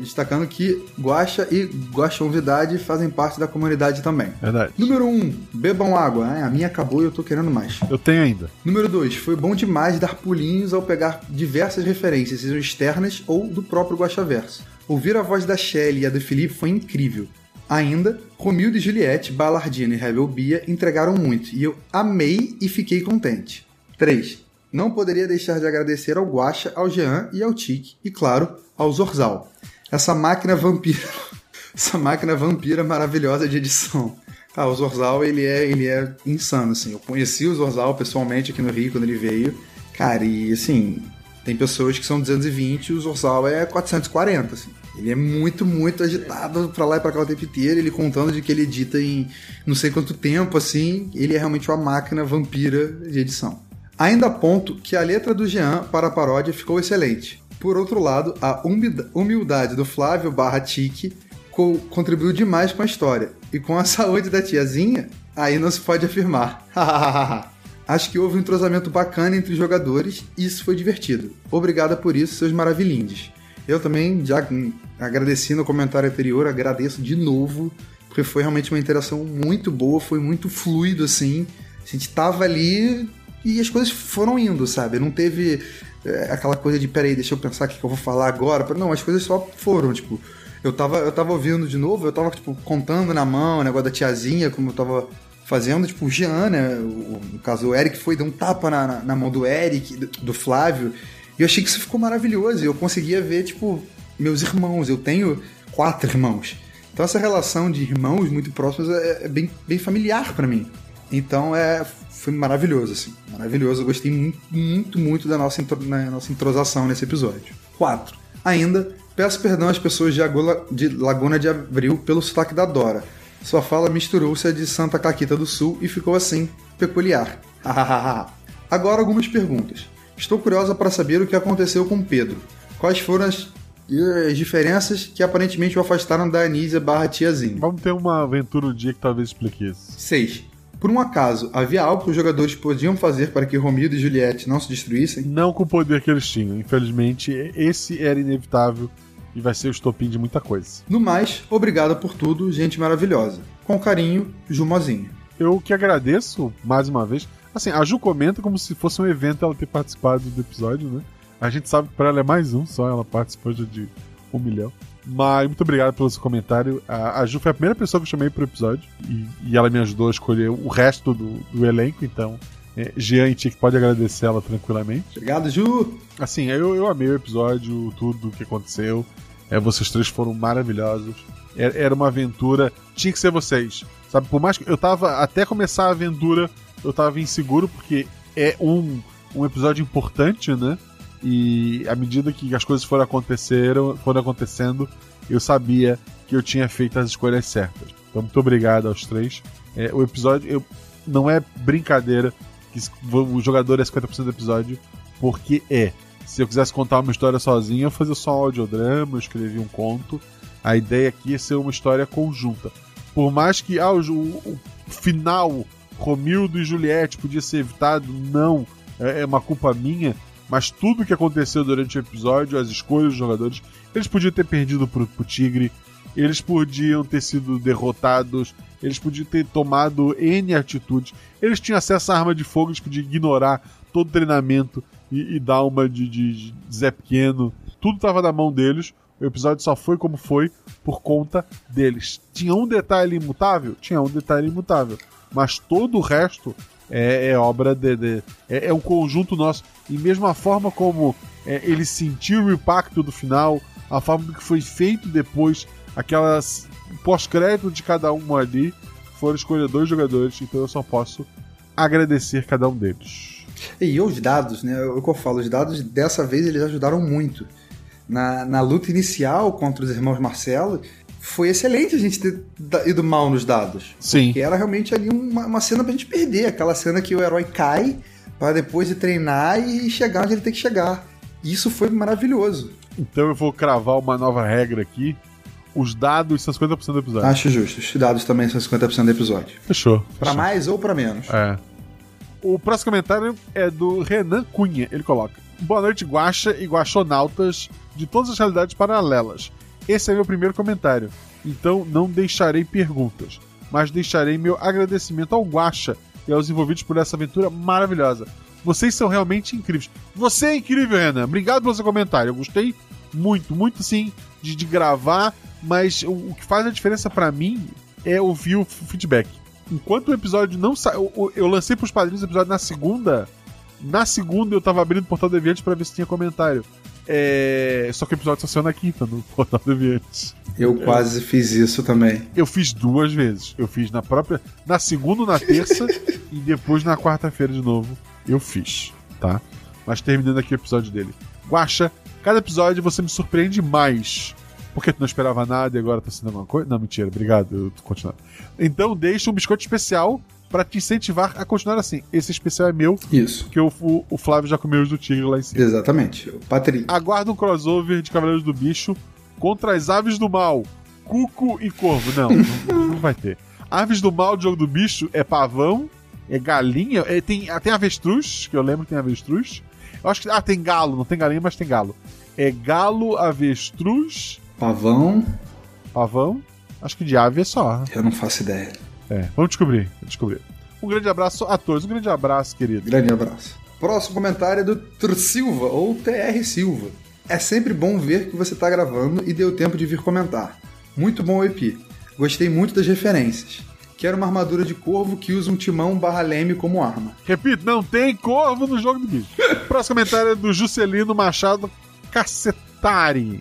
Destacando que Guaxa e Guaxa Humanidade fazem parte da comunidade também. Verdade. Número 1, um, bebam água. Ah, a minha acabou e eu tô querendo mais. Eu tenho ainda. Número 2, foi bom demais dar pulinhos ao pegar diversas referências, sejam externas ou do próprio Guaxaverso. Ouvir a voz da Shelley e a do Felipe foi incrível. Ainda, Romildo e Juliette, Ballardino e Rebel Bia entregaram muito, e eu amei e fiquei contente. 3. Não poderia deixar de agradecer ao Guaxa, ao Jean e ao Tique, e claro, ao Zorzal. Essa máquina vampira. Essa máquina vampira maravilhosa de edição. Ah, o Zorzal, ele é, ele é insano, assim. Eu conheci o Zorzal pessoalmente aqui no Rio quando ele veio. Cara, e assim, tem pessoas que são 220 e o Zorzal é 440, assim. Ele é muito, muito agitado pra lá e pra cá o tempo inteiro. Ele contando de que ele edita em não sei quanto tempo, assim. Ele é realmente uma máquina vampira de edição. Ainda aponto que a letra do Jean para a paródia ficou excelente. Por outro lado, a humildade do Flávio barra Tique co contribuiu demais com a história. E com a saúde da tiazinha, aí não se pode afirmar. Acho que houve um entrosamento bacana entre os jogadores e isso foi divertido. Obrigada por isso, seus maravilhindes. Eu também, já agradeci no comentário anterior, agradeço de novo, porque foi realmente uma interação muito boa, foi muito fluido assim. A gente tava ali e as coisas foram indo, sabe? Não teve é, aquela coisa de peraí, deixa eu pensar o que, eu vou falar agora. Não, as coisas só foram, tipo. Eu tava, eu tava ouvindo de novo, eu tava, tipo, contando na mão o negócio da tiazinha, como eu tava fazendo, tipo, o Jean, né? O, no caso, o Eric foi dar um tapa na, na, na mão do Eric, do, do Flávio. E eu achei que isso ficou maravilhoso. Eu conseguia ver, tipo, meus irmãos. Eu tenho quatro irmãos. Então essa relação de irmãos muito próximos é, é bem, bem familiar para mim. Então é, foi maravilhoso, assim. Maravilhoso. Eu gostei muito, muito, muito da nossa, na nossa entrosação nesse episódio. 4. Ainda, peço perdão às pessoas de, Agola, de Laguna de Abril pelo sotaque da Dora. Sua fala misturou-se a de Santa Caquita do Sul e ficou assim, peculiar. Agora algumas perguntas. Estou curiosa para saber o que aconteceu com Pedro. Quais foram as as diferenças que aparentemente o afastaram da Anísia barra tiazinha. Vamos ter uma aventura um dia que talvez explique isso. 6. Por um acaso, havia algo que os jogadores podiam fazer para que Romildo e Juliette não se destruíssem? Não com o poder que eles tinham. Infelizmente, esse era inevitável e vai ser o estopim de muita coisa. No mais, obrigado por tudo, gente maravilhosa. Com carinho, Jumozinho. Eu que agradeço mais uma vez. Assim, a Ju comenta como se fosse um evento ela ter participado do episódio, né? A gente sabe que para ela é mais um só, ela participou já de um milhão. Mas muito obrigado pelo seu comentário. A, a Ju foi a primeira pessoa que eu chamei pro episódio e, e ela me ajudou a escolher o resto do, do elenco, então é, Jean e Tic pode agradecer ela tranquilamente. Obrigado, Ju! Assim, eu, eu amei o episódio, tudo o que aconteceu. É, vocês três foram maravilhosos. Era, era uma aventura. Tinha que ser vocês. Sabe, por mais que eu tava. Até começar a aventura, eu tava inseguro, porque é um, um episódio importante, né? E à medida que as coisas foram, aconteceram, foram acontecendo, eu sabia que eu tinha feito as escolhas certas. Então, muito obrigado aos três. É, o episódio eu, não é brincadeira que o jogador é 50% do episódio, porque é. Se eu quisesse contar uma história sozinho, eu fazia só um audiodrama, eu escrevia um conto. A ideia aqui é ser uma história conjunta. Por mais que ah, o, o final, Romildo e Juliette, podia ser evitado, não. É, é uma culpa minha. Mas tudo que aconteceu durante o episódio, as escolhas dos jogadores, eles podiam ter perdido pro, pro Tigre, eles podiam ter sido derrotados, eles podiam ter tomado N atitudes, eles tinham acesso à arma de fogo, eles podiam ignorar todo o treinamento e, e dar uma de, de, de Zé Pequeno. Tudo estava na mão deles. O episódio só foi como foi por conta deles. Tinha um detalhe imutável? Tinha um detalhe imutável. Mas todo o resto é, é obra de. de é, é, um conjunto nosso. E mesmo a forma como é, ele sentiu o impacto do final, a forma que foi feito depois, aquelas pós-crédito de cada um ali, foram escolher dois jogadores, então eu só posso agradecer cada um deles. E os dados, né? O que eu falo, os dados dessa vez eles ajudaram muito. Na, na luta inicial contra os irmãos Marcelo, foi excelente a gente ter ido mal nos dados. Sim. Porque era realmente ali uma, uma cena pra gente perder. Aquela cena que o herói cai para depois de treinar e chegar onde ele tem que chegar. Isso foi maravilhoso. Então eu vou cravar uma nova regra aqui. Os dados são 50% do episódio. Acho justo. Os dados também são 50% do episódio. Fechou. Para mais ou para menos. É. O próximo comentário é do Renan Cunha. Ele coloca: Boa noite, Guaxa e Guaxonautas de todas as realidades paralelas. Esse é meu primeiro comentário, então não deixarei perguntas, mas deixarei meu agradecimento ao Guaxa e aos envolvidos por essa aventura maravilhosa. Vocês são realmente incríveis. Você é incrível, Renan. Obrigado pelo seu comentário. Eu gostei muito, muito sim de, de gravar, mas o, o que faz a diferença para mim é ouvir o feedback. Enquanto o episódio não saiu, eu, eu lancei pros padrinhos o episódio na segunda. Na segunda eu tava abrindo o portal Deviante para ver se tinha comentário. É... Só que o episódio só saiu na quinta no Portal Deviante. Eu é. quase fiz isso também. Eu fiz duas vezes. Eu fiz na própria. Na segunda, na terça e depois na quarta-feira de novo. Eu fiz, tá? Mas terminando aqui o episódio dele. Guacha, cada episódio você me surpreende mais. Porque tu não esperava nada e agora tá sendo alguma coisa? Não, mentira, obrigado, eu tô continuando. Então deixa um biscoito especial para te incentivar a continuar assim. Esse especial é meu. Isso. Que o, o, o Flávio já comeu os do tigre lá em cima. Exatamente. O Patrício. Aguarda um crossover de Cavaleiros do Bicho contra as aves do mal. Cuco e corvo. Não, não, não, vai ter. Aves do mal, jogo do bicho, é pavão, é galinha, é, tem, ah, tem avestruz, que eu lembro que tem avestruz. Eu acho que. Ah, tem galo, não tem galinha, mas tem galo. É galo, avestruz. Pavão. Pavão. Acho que de ave é só. Eu não faço ideia. É, vamos descobrir, descobrir. Um grande abraço a todos, um grande abraço, querido. Grande abraço. Próximo comentário é do Tr Silva, ou TR Silva. É sempre bom ver que você está gravando e deu tempo de vir comentar. Muito bom o EP. Gostei muito das referências. Quero uma armadura de corvo que usa um timão barra leme como arma. Repito, não tem corvo no jogo do bicho. Próximo comentário é do Juscelino Machado Cacetari.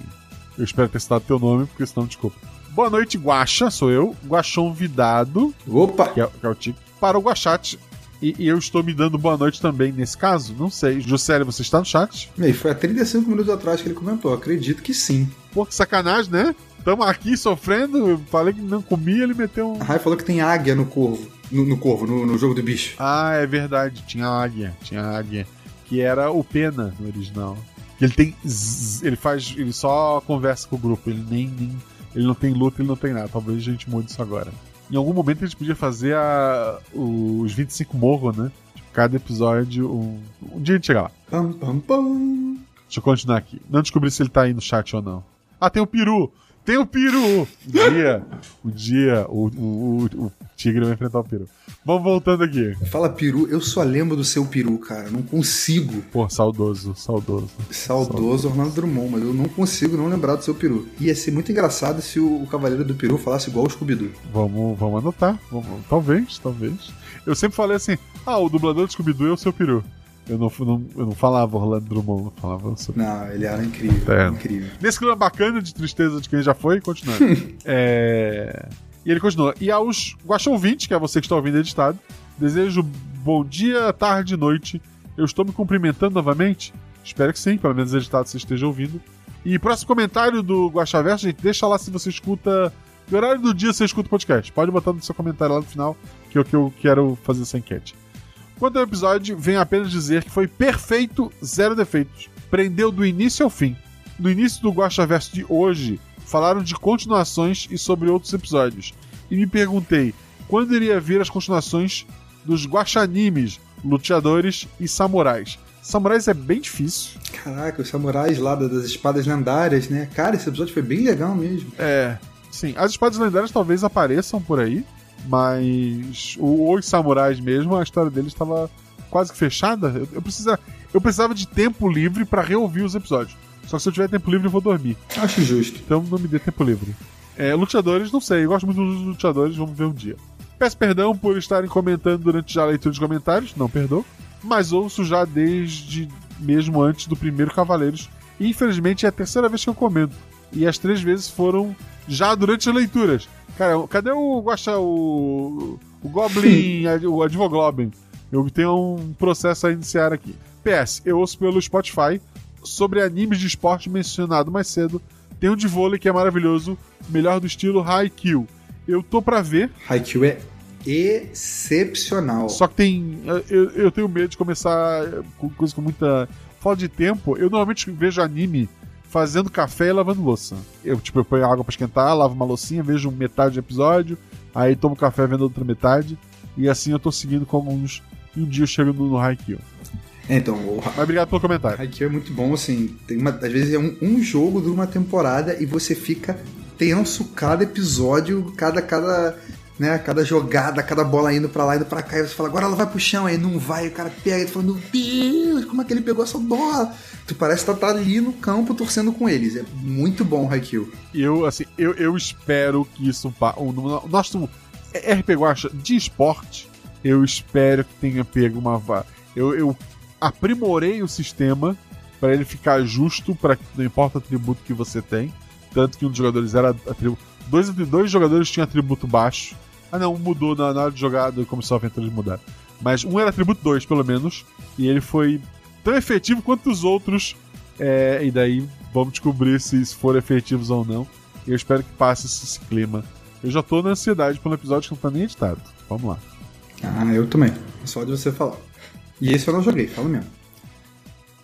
Eu espero ter citado teu nome, porque senão desculpa. Boa noite, Guaxa, sou eu, Guaxon Vidado. Opa! Que é, que é o Tico. Para o Guachate. E, e, eu estou me dando boa noite também nesse caso? Não sei. Juscelio, você está no chat? E foi há 35 minutos atrás que ele comentou. Acredito que sim. Pô, que sacanagem, né? Estamos aqui sofrendo. Falei que não comia, ele meteu um. A Rai falou que tem águia no corvo. No, no corvo, no, no, jogo do bicho. Ah, é verdade. Tinha águia. Tinha águia. Que era o Pena no original. Ele tem. Zzz, ele faz. Ele só conversa com o grupo. Ele nem, nem ele não tem luta, ele não tem nada. Talvez a gente mude isso agora. Em algum momento a gente podia fazer a, os 25 morros, né? Tipo, cada episódio. Um, um dia a gente chega lá. Pam, pam, pam. Deixa eu continuar aqui. Não descobri se ele tá aí no chat ou não. Ah, tem o peru! Tem o peru! Um dia, um dia o, o, o, o tigre vai enfrentar o peru. Vamos voltando aqui. Fala peru, eu só lembro do seu peru, cara. Não consigo. Pô, saudoso, saudoso. Saudoso, saudoso. Orlando Drummond, mas eu não consigo não lembrar do seu peru. Ia ser muito engraçado se o, Cavaleiro do Peru falasse igual o Scooby-Doo. Vamos, vamos anotar. Vamos, talvez, talvez. Eu sempre falei assim: ah, o dublador do Scooby-Doo é o seu peru. Eu não, não, eu não falava Orlando Drummond, eu falava sobre. Não, ele era incrível. É. Incrível. Nesse clima bacana de tristeza de quem já foi, continuando. é... E ele continua. E aos Guaxão 20, que é você que está ouvindo editado, desejo bom dia, tarde e noite. Eu estou me cumprimentando novamente? Espero que sim, pelo menos editado você esteja ouvindo. E próximo comentário do Guaxaverso, gente, deixa lá se você escuta. Que horário do dia você escuta o podcast? Pode botar no seu comentário lá no final, que é o que eu quero fazer essa enquete. Quanto ao episódio, venho apenas dizer que foi perfeito, zero defeitos. Prendeu do início ao fim. No início do Guaxaverso de hoje, falaram de continuações e sobre outros episódios. E me perguntei quando iria vir as continuações dos Guaxanimes, luteadores e samurais. Samurais é bem difícil. Caraca, os samurais lá das espadas lendárias, né? Cara, esse episódio foi bem legal mesmo. É, sim. As espadas lendárias talvez apareçam por aí, mas o- os samurais mesmo, a história deles estava quase que fechada. Eu, eu, precisa, eu precisava de tempo livre para reouvir os episódios. Só que se eu tiver tempo livre, eu vou dormir. Acho justo. Então não me dê tempo livre. É, luteadores, não sei. Eu gosto muito dos luteadores, vamos ver um dia. Peço perdão por estarem comentando durante já a leitura de comentários, não perdoo. Mas ouço já desde mesmo antes do primeiro Cavaleiros. E infelizmente é a terceira vez que eu comento. E as três vezes foram já durante as leituras. Cara, cadê o Guaxa, o, o Goblin, o Advoglobin? Eu tenho um processo a iniciar aqui. PS, eu ouço pelo Spotify sobre animes de esporte mencionado mais cedo. Tem um de vôlei que é maravilhoso, melhor do estilo Haikyuu. Eu tô pra ver. Haikyuu é excepcional. Só que tem. Eu, eu tenho medo de começar com coisa com muita falta de tempo. Eu normalmente vejo anime fazendo café e lavando louça. Eu, tipo, eu ponho água pra esquentar, lavo uma loucinha, vejo metade do episódio, aí tomo café vendo outra metade. E assim eu tô seguindo com alguns. E um dia eu chego no, no Haikyuu. É, então, o Mas obrigado pelo comentário. Haikyuu é muito bom, assim. Tem uma, às vezes é um, um jogo de uma temporada e você fica tenso cada episódio, cada, cada, né, cada jogada, cada bola indo pra lá, indo pra cá, e você fala, agora ela vai pro chão, aí não vai, o cara pega e tu fala, meu Deus, como é que ele pegou essa bola? Tu parece estar tá, tá ali no campo torcendo com eles. É muito bom o. Eu, assim, eu, eu espero que isso. O nosso RPG Guacha de esporte, eu espero que tenha pego uma. Eu, eu aprimorei o sistema para ele ficar justo para não importa o atributo que você tem. Tanto que um dos jogadores era atributo. Dois, dois jogadores tinham atributo baixo. Ah não, mudou na, na hora de jogada, começou a aventura de mudar. Mas um era atributo 2, pelo menos. E ele foi tão efetivo quanto os outros. É, e daí vamos descobrir se foram efetivos ou não. E eu espero que passe esse, esse clima. Eu já tô na ansiedade pelo episódio que não tá nem editado. Vamos lá. Ah, eu também. Só de você falar. E esse eu não joguei, fala mesmo.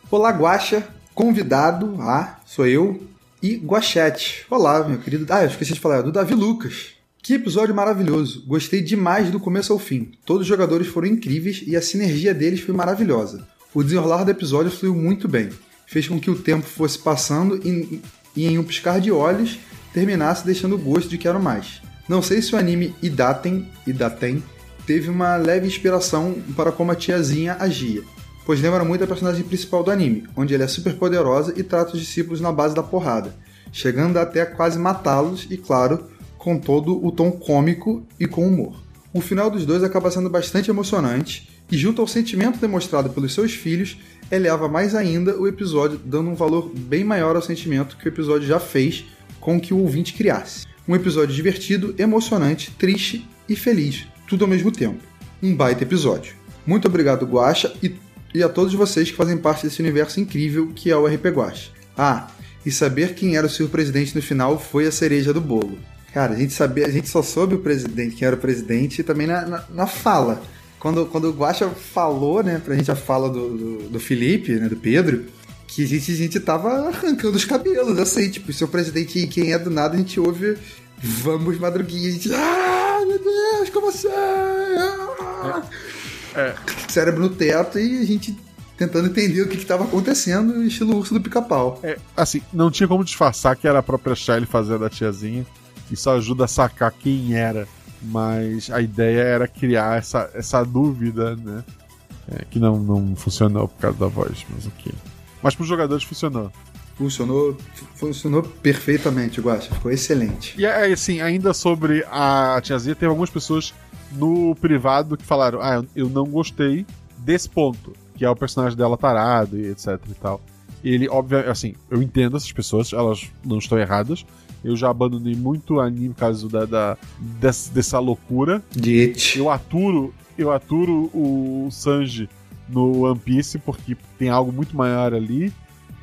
Olá, Guaxa, convidado, ah, sou eu, e Guachete. Olá, meu querido. Ah, eu esqueci de falar, do Davi Lucas. Que episódio maravilhoso. Gostei demais do começo ao fim. Todos os jogadores foram incríveis e a sinergia deles foi maravilhosa. O desenrolar do episódio fluiu muito bem. Fez com que o tempo fosse passando e, e em um piscar de olhos terminasse deixando o gosto de quero mais. Não sei se o anime Idaten, Idaten teve uma leve inspiração para como a tiazinha agia, pois lembra muito a personagem principal do anime, onde ela é super poderosa e trata os discípulos na base da porrada, chegando até a quase matá-los e, claro, com todo o tom cômico e com humor. O final dos dois acaba sendo bastante emocionante e, junto ao sentimento demonstrado pelos seus filhos, eleva mais ainda o episódio, dando um valor bem maior ao sentimento que o episódio já fez com que o ouvinte criasse. Um episódio divertido, emocionante, triste e feliz, tudo ao mesmo tempo. Um baita episódio. Muito obrigado, Guacha, e, e a todos vocês que fazem parte desse universo incrível que é o RP Guacha. Ah, e saber quem era o seu presidente no final foi a cereja do bolo. Cara, a gente sabia, a gente só soube o presidente, quem era o presidente, também na, na, na fala. Quando, quando o Guacha falou, né, pra gente a fala do, do, do Felipe, né, do Pedro, que a gente, a gente tava arrancando os cabelos, assim, tipo, seu presidente quem é do nada, a gente ouve Vamos Madruguinha, a gente. Ah, meu Deus, como assim? Ah! É. É. Cérebro no teto e a gente tentando entender o que estava acontecendo, estilo urso do pica-pau. É, assim, não tinha como disfarçar que era a própria Shelly fazendo a tiazinha. Isso ajuda a sacar quem era. Mas a ideia era criar essa, essa dúvida, né? É, que não, não funcionou por causa da voz, mas ok. Mas para os jogadores funcionou. Funcionou, funcionou perfeitamente, Guacha. Ficou excelente. E assim, ainda sobre a tiazinha, teve algumas pessoas no privado que falaram: Ah, eu não gostei desse ponto. que é o personagem dela tarado e etc e tal. Ele, obviamente, assim, eu entendo essas pessoas, elas não estão erradas. Eu já abandonei muito anime por causa da, da dessa, dessa loucura. Eu aturo, eu aturo o Sanji no One Piece porque tem algo muito maior ali.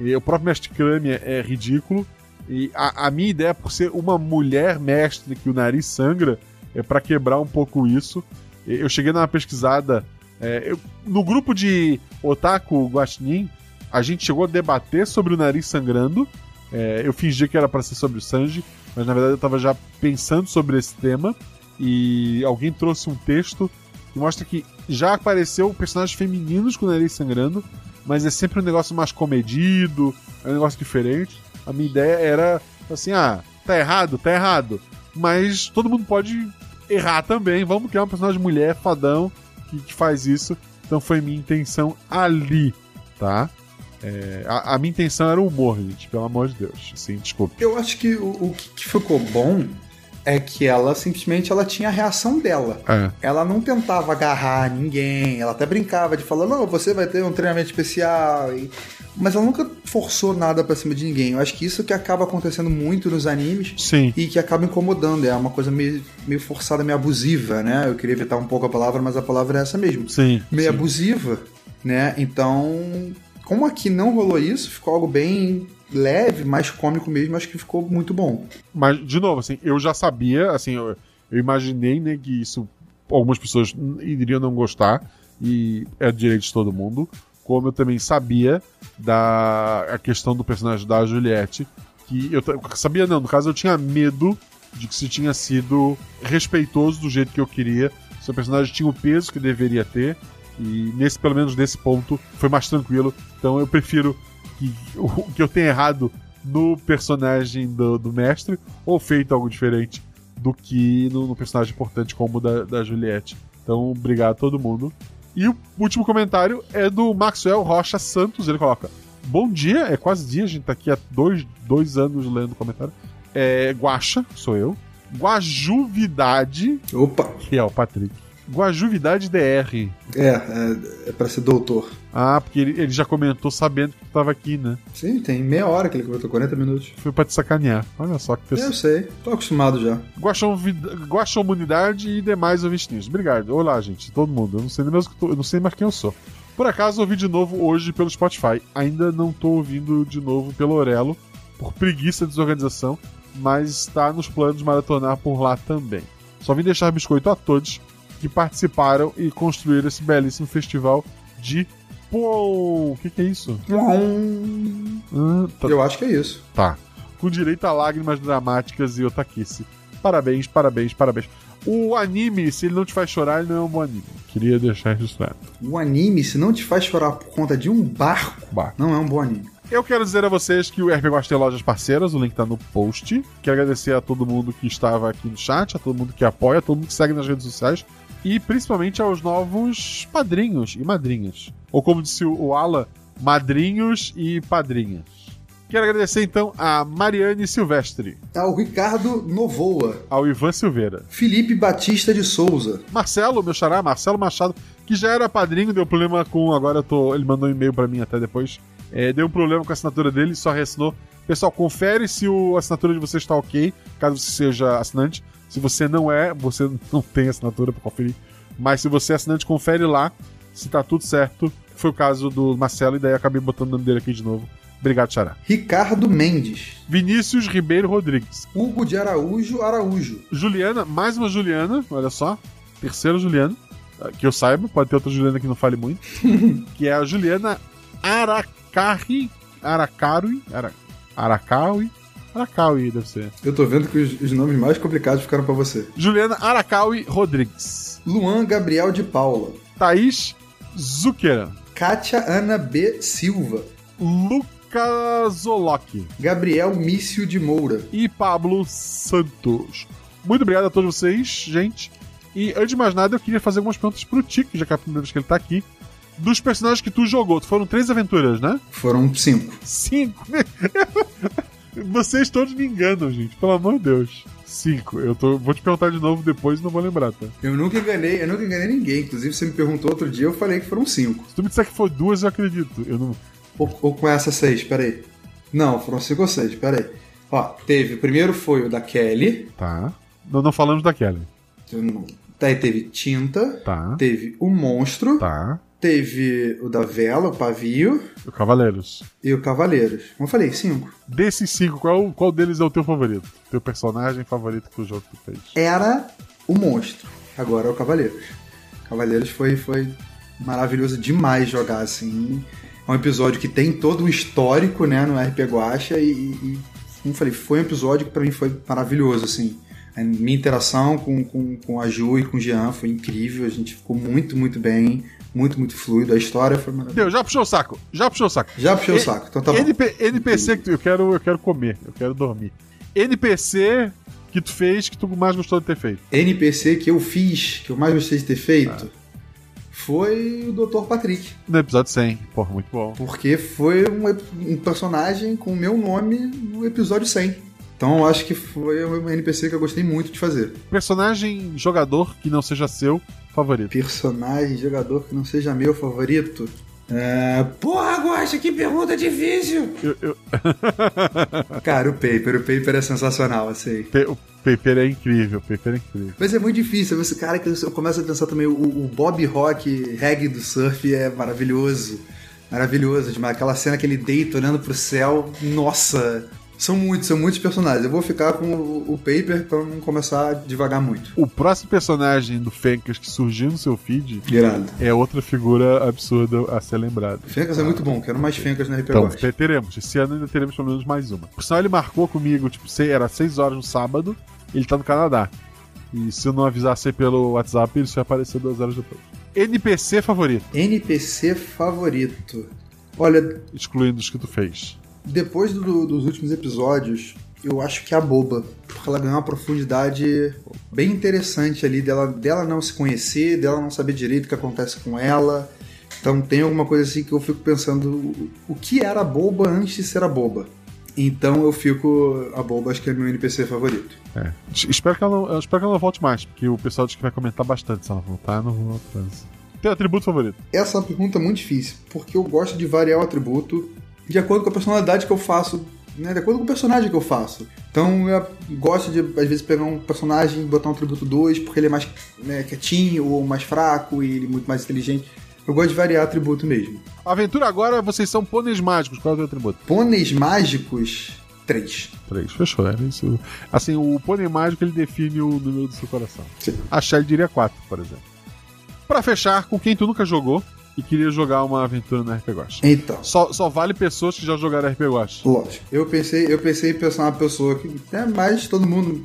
E o próprio mestre Kami é, é ridículo. E a, a, minha ideia, por ser uma mulher mestre que o nariz sangra, é para quebrar um pouco isso. Eu cheguei numa pesquisada. É, eu, no grupo de Otaku Guaxinim, a gente chegou a debater sobre o nariz sangrando. É, eu fingi que era para ser sobre o Sanji, mas na verdade eu tava já pensando sobre esse tema. E alguém trouxe um texto que mostra que já apareceu personagens femininos com o nariz sangrando, mas é sempre um negócio mais comedido, é um negócio diferente. A minha ideia era assim: ah, tá errado, tá errado. Mas todo mundo pode errar também. Vamos criar um personagem mulher, fadão, que, que faz isso. Então foi minha intenção ali, tá? É, a, a, minha intenção era o humor, gente, pelo amor de Deus. Assim, desculpa. Eu acho que o, o que ficou bom é que ela simplesmente ela tinha a reação dela. É. Ela não tentava agarrar ninguém, ela até brincava de falar, não, você vai ter um treinamento especial. E... Mas ela nunca forçou nada pra cima de ninguém. Eu acho que isso que acaba acontecendo muito nos animes. Sim. E que acaba incomodando. É uma coisa meio, meio forçada, meio abusiva, né? Eu queria evitar um pouco a palavra, mas a palavra é essa mesmo. Sim. Meio sim. abusiva, né? Então, como aqui não rolou isso, ficou algo bem leve, mais cômico mesmo, acho que ficou muito bom. Mas, de novo, assim, eu já sabia, assim, eu, eu imaginei, né, que isso algumas pessoas iriam não gostar, e é direito de todo mundo, como eu também sabia da a questão do personagem da Juliette, que eu sabia não, no caso eu tinha medo de que se tinha sido respeitoso do jeito que eu queria, se o personagem tinha o peso que deveria ter, e nesse pelo menos nesse ponto foi mais tranquilo. Então eu prefiro que o que eu tenha errado no personagem do, do mestre ou feito algo diferente do que no, no personagem importante como o da, da Juliette. Então, obrigado a todo mundo. E o último comentário é do Maxwell Rocha Santos. Ele coloca: Bom dia, é quase dia, a gente tá aqui há dois, dois anos lendo o comentário. É Guacha, sou eu. Guajuvidade. Opa! Que é o Patrick. Guajuvidade DR. É, é, é pra ser doutor. Ah, porque ele, ele já comentou sabendo que tu tava aqui, né? Sim, tem meia hora que ele comentou, 40 minutos. Foi pra te sacanear. Olha só que pessoa. Eu sei, tô acostumado já. Guaxomunidade e demais ouvintes. Obrigado. Olá, gente, todo mundo. Eu não sei nem mesmo que tô, eu não sei mais quem eu sou. Por acaso ouvi de novo hoje pelo Spotify. Ainda não tô ouvindo de novo pelo Orelo, por preguiça e desorganização, mas está nos planos de maratonar por lá também. Só vim deixar biscoito a todos que participaram e construíram esse belíssimo festival de Pô, o que, que, é isso? Ah, tá... Eu acho que é isso. Tá. Com direito a lágrimas dramáticas e otaquice. Parabéns, parabéns, parabéns. O anime, se ele não te faz chorar, ele não é um bom anime. Queria deixar registrado. O anime, se não te faz chorar por conta de um barco, barco. não é um bom anime. Eu quero dizer a vocês que o RP Gosta tem lojas parceiras, o link tá no post. Quero agradecer a todo mundo que estava aqui no chat, a todo mundo que apoia, a todo mundo que segue nas redes sociais e principalmente aos novos padrinhos e madrinhas. Ou como disse o Ala, madrinhos e padrinhas. Quero agradecer então a Mariane Silvestre. Ao Ricardo Novoa. Ao Ivan Silveira. Felipe Batista de Souza. Marcelo, meu xará, Marcelo Machado, que já era padrinho, deu problema com. Agora eu tô. Ele mandou um e-mail para mim até depois. É, deu um problema com a assinatura dele, só reassinou. Pessoal, confere se o, a assinatura de você está ok, caso você seja assinante. Se você não é, você não tem assinatura para conferir. Mas se você é assinante, confere lá se tá tudo certo. Foi o caso do Marcelo, e daí acabei botando o nome dele aqui de novo. Obrigado, Xará. Ricardo Mendes. Vinícius Ribeiro Rodrigues. Hugo de Araújo Araújo. Juliana, mais uma Juliana, olha só. Terceira Juliana. Que eu saiba, pode ter outra Juliana que não fale muito. que é a Juliana Aracari. Aracarui. Ara, Aracaui. Aracaui, deve ser. Eu tô vendo que os, os nomes mais complicados ficaram para você. Juliana Aracaui Rodrigues. Luan Gabriel de Paula. Thaís Zucker. Kátia Ana B. Silva. Lucas Olock. Gabriel Mício de Moura. E Pablo Santos. Muito obrigado a todos vocês, gente. E antes de mais nada, eu queria fazer algumas perguntas pro Tique, já que é a primeira vez que ele tá aqui. Dos personagens que tu jogou, foram três aventuras, né? Foram cinco. Cinco? Vocês todos me enganam, gente. Pelo amor de Deus. Cinco. Eu tô, vou te perguntar de novo depois e não vou lembrar, tá? Eu nunca enganei, eu nunca enganei ninguém. Inclusive, você me perguntou outro dia, eu falei que foram cinco. Se tu me disser que foi duas, eu acredito. Eu não. Ou, ou com essa seis, peraí. Não, foram cinco ou seis, peraí. Ó, teve. O primeiro foi o da Kelly. Tá. Não, não falamos da Kelly. Daí teve Tinta. Tá. Teve o Monstro. Tá. Teve o da Vela, o Pavio. O Cavaleiros. E o Cavaleiros. Como eu falei, cinco. Desses cinco, qual, qual deles é o teu favorito? Teu personagem favorito que o jogo que tu fez? Era o Monstro. Agora é o Cavaleiros. Cavaleiros foi, foi maravilhoso demais jogar, assim. É um episódio que tem todo um histórico, né, no RP Guacha e, e como eu falei, foi um episódio que pra mim foi maravilhoso, assim. A minha interação com, com, com a Ju e com o Jean foi incrível, a gente ficou muito, muito bem, muito, muito fluido, a história foi maravilhosa. Deu, já puxou o saco, já puxou o saco. Já puxei o E- saco, então tá bom. NP NPC que tu, eu quero, eu quero comer, eu quero dormir. NPC que tu fez que tu mais gostou de ter feito. NPC que eu fiz, que eu mais gostei de ter feito, foi o Dr. Patrick. No episódio 100. Porra, muito bom. Porque foi um, um personagem com o meu nome no episódio 100. Então eu acho que foi um NPC que eu gostei muito de fazer. Personagem jogador que não seja seu favorito. Personagem jogador que não seja meu favorito. É... Porra, Guaxa, que pergunta difícil! Eu, eu- Cara, o Paper, o Paper é sensacional, assim. Pe- o Paper é incrível, o Paper é incrível. Mas é muito difícil, esse cara que eu começo a pensar também, o, o Bob Rock, reggae do surf é maravilhoso. Maravilhoso demais. Aquela cena que ele deita olhando pro céu, nossa. São muitos, são muitos personagens. Eu vou ficar com o, o Paper pra não começar a devagar muito. O próximo personagem do Fencas que surgiu no seu feed Irado. é outra figura absurda a ser lembrada. Fencas é muito bom, quero mais Fencas na RP Então, te- teremos. Esse ano ainda teremos pelo menos mais uma. Por sinal, ele marcou comigo, tipo, era 6 horas no sábado, ele tá no Canadá. E se eu não avisasse pelo WhatsApp, ele só ia aparecer duas horas depois. NPC favorito, NPC favorito. Olha, excluindo os que tu fez. Depois do- dos últimos episódios, eu acho que é a boba. Porque ela ganhou uma profundidade bem interessante ali dela, dela não se conhecer, dela não saber direito o que acontece com ela. Então tem alguma coisa assim que eu fico pensando o- que era a boba antes de ser a boba. Então eu fico. A boba acho que é meu NPC favorito. É. Es- Espero que, ela não, eu espero que ela não volte mais, porque o pessoal diz que vai comentar bastante se ela voltar, não vou atrás. Teu atributo favorito? Essa é uma pergunta muito difícil, porque eu gosto de variar o atributo de acordo com a personalidade que eu faço, né? De acordo com o personagem que eu faço. Então eu gosto de, às vezes, pegar um personagem e botar um atributo 2, porque ele é mais né, quietinho ou mais fraco e ele é muito mais inteligente. Eu gosto de variar atributo mesmo. Aventura agora, vocês são pôneis mágicos. Qual é o teu atributo? Pôneis mágicos, 3. Três. Fechou, era isso. Assim, o pônei mágico ele define o número do seu coração. Sim. A Shelly diria quatro, por exemplo. Pra fechar, com quem tu nunca jogou e queria jogar uma aventura no RPG Watch. Então. Só, só vale pessoas que já jogaram RPG Watch. Lógico. Eu pensei, eu pensei em pensar uma pessoa que é mais todo mundo.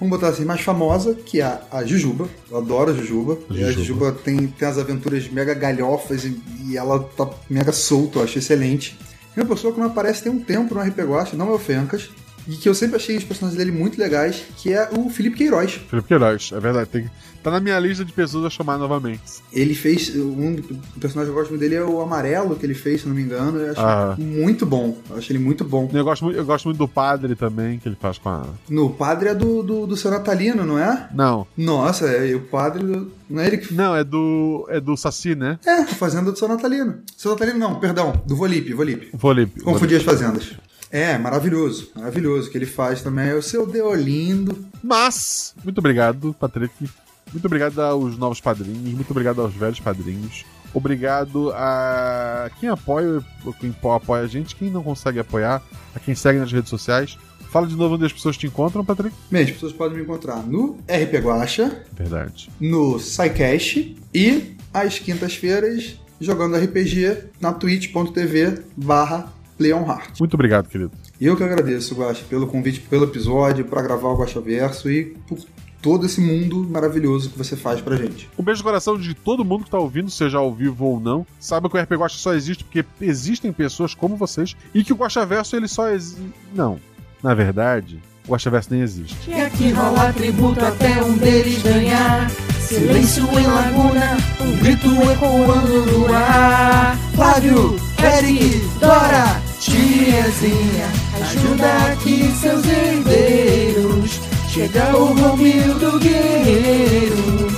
Vamos botar assim, mais famosa, que é a, a Jujuba. Eu adoro a Jujuba. E a Jujuba. Jujuba tem, tem as aventuras mega galhofas e, e ela tá mega solta, eu acho excelente. E uma pessoa que não aparece tem um tempo no RPG Watch, não é o Fencas. E que eu sempre achei os personagens dele muito legais, que é o Felipe Queiroz. Felipe Queiroz, é verdade. Tem, tá na minha lista de pessoas a chamar novamente. Ele fez. Um o personagem que eu gosto muito dele é o amarelo que ele fez, se não me engano. Eu acho Ah. muito bom. Eu acho ele muito bom. Eu gosto, muito, eu gosto muito do padre também, que ele faz com a. No padre é do, do, do seu Natalino, não é? Não. Nossa, é, o padre. do- Não é ele que. Não, é do. É do Saci, né? É, fazenda do seu Natalino. Seu Natalino não, perdão, do Volipe, Volipe. Volipe. Confundi as fazendas. É, maravilhoso, maravilhoso. O que ele faz também é o seu Deolindo. Mas, muito obrigado, Patrick. Muito obrigado aos novos padrinhos, muito obrigado aos velhos padrinhos. Obrigado a quem apoia, quem apoia a gente, quem não consegue apoiar, a quem segue nas redes sociais. Fala de novo onde as pessoas te encontram, Patrick. Bem, as pessoas podem me encontrar no RP Guacha, Verdade. no SciCast e às quintas-feiras jogando RPG na twitch.tv barra Leonhardt. Muito obrigado, querido. E eu que agradeço, Guacha, pelo convite, pelo episódio, para gravar o Guacha Verso e por todo esse mundo maravilhoso que você faz pra gente. Um beijo no coração de todo mundo que tá ouvindo, seja ao vivo ou não. Saiba que o RP Guacha só existe porque existem pessoas como vocês e que o Guacha Verso ele só existe. Não. Na verdade, o Guacha Verso nem existe. E aqui rola tributo até um deles ganhar. Silêncio em laguna, um grito ecoando no ar. Flávio, Eric, Dora, tiazinha, Ajuda aqui seus herdeiros. Chega o Romildo Guerreiro,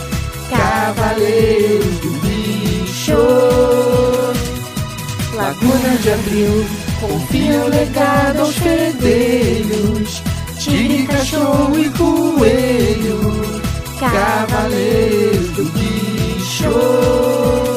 Cavaleiro do Bicho. Laguna de Abril, confia o legado aos fedelhos. Tigre, cachorro e coelho, Cavaleiro do Bicho.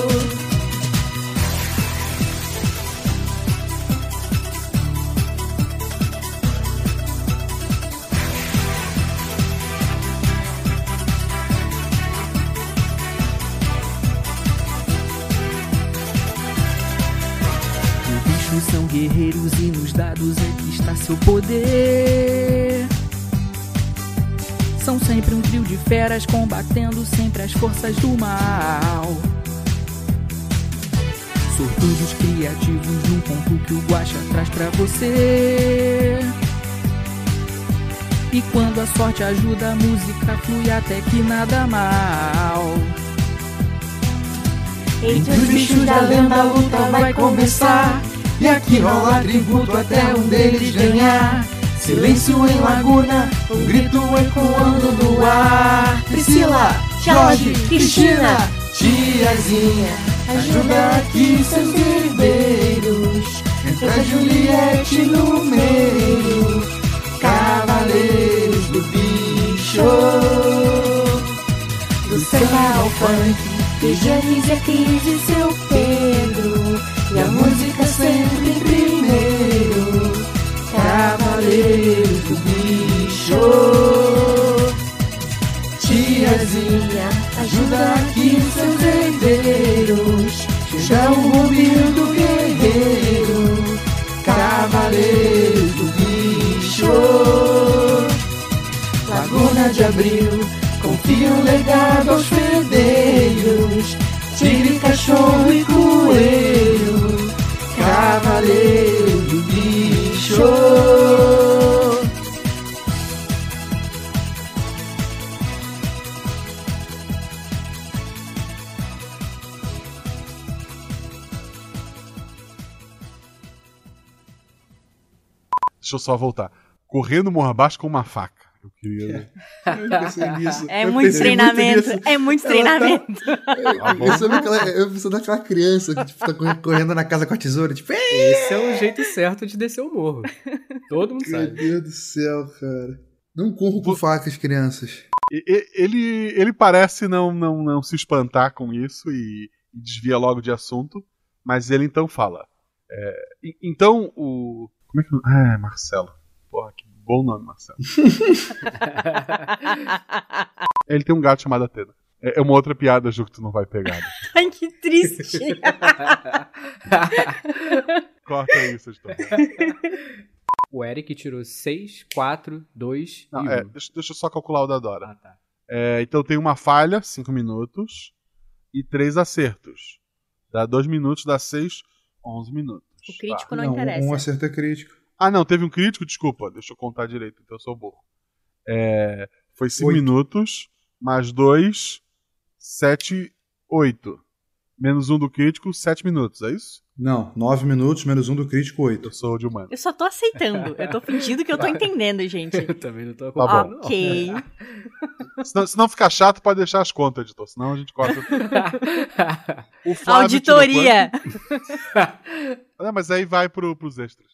Guerreiros e nos dados que está seu poder. São sempre um trio de feras combatendo sempre as forças do mal. Sortudos criativos num ponto que o Guaxa traz pra você. E quando a sorte ajuda, a música flui até que nada mal. Entre os bichos da lenda a luta vai começar. E aqui rola tributo até um deles ganhar. Silêncio em laguna, um grito ecoando no ar. Priscila, Jorge, Cristina, tiazinha, ajuda aqui seus herdeiros. Entra Juliette no meio, cavaleiros do bicho. Do samba ao funk, e Cris e seu Pedro. E a música sempre em primeiro. Cavaleiro do bicho. Tiazinha, ajuda aqui seus herdeiros. Chega o Rubinho do guerreiro. Cavaleiro do bicho. Laguna de Abril, confia o legado aos fedeiros. Tigre, cachorro e coelho, cavaleiro bicho. Deixa eu só voltar. Correndo morro abaixo com uma faca. Eu queria. Eu pensei nisso. É Eu muito pensei treinamento. nisso. É muito tá- treinamento. Tá. Eu sou daquela, eu sou daquela criança que tipo, tá correndo- na casa com a tesoura, tipo! Esse é o jeito certo de descer o morro. Todo mundo meu sabe. Deus do céu, cara. Não corro com facas, crianças. Ele, ele parece não, não, não se espantar com isso e, e desvia logo de assunto, mas ele então fala. é, então o. Como é que. Ah, é Marcelo. Bom nome, Marcelo. ele tem um gato chamado Atena. É é uma outra piada, Ju, que tu não vai pegar. Ai, que triste. Corta isso, editor. O Eric tirou 6, 4, 2 Não, e 1. é, deixa, deixa eu só calcular o da Dora. Ah, tá. É, então tem uma falha, 5 minutos, e três acertos. Dá 2 minutos, dá 6, 11 minutos. O crítico Tá. não, Não, interessa. um acerto é crítico. Ah, não, teve um crítico? Desculpa, deixa eu contar direito, então eu sou burro. É, foi 5 Oito. minutos, mais 2, 7, 8. Menos um do crítico, 7 minutos, é isso? Não, nove minutos, menos um do crítico, oito. Eu sou de humano. Eu só tô aceitando. Eu tô fingindo que eu tô entendendo, gente. Eu também não tô Tá bom. acompanhando, não. Ok. Se não, se não ficar chato, pode deixar as contas, editor, senão a gente corta. Auditoria. É, mas aí vai pro, pros extras.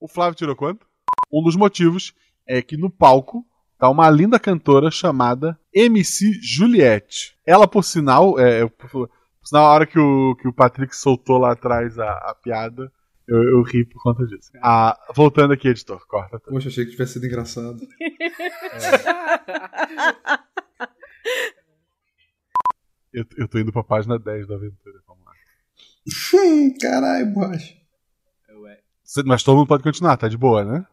O Flávio tirou quanto? Um dos motivos é que no palco tá uma linda cantora chamada MC Juliette. Ela, por sinal, é, por, por sinal, a hora que o, que o Patrick soltou lá atrás a, a piada, eu, eu ri por conta disso. Ah, voltando aqui, editor, corta. tudo. Poxa, achei que tivesse sido engraçado. Eu, eu tô indo pra página 10 da aventura. Vamos lá. Hum, Caralho, borracha. Mas todo mundo pode continuar, tá de boa, né?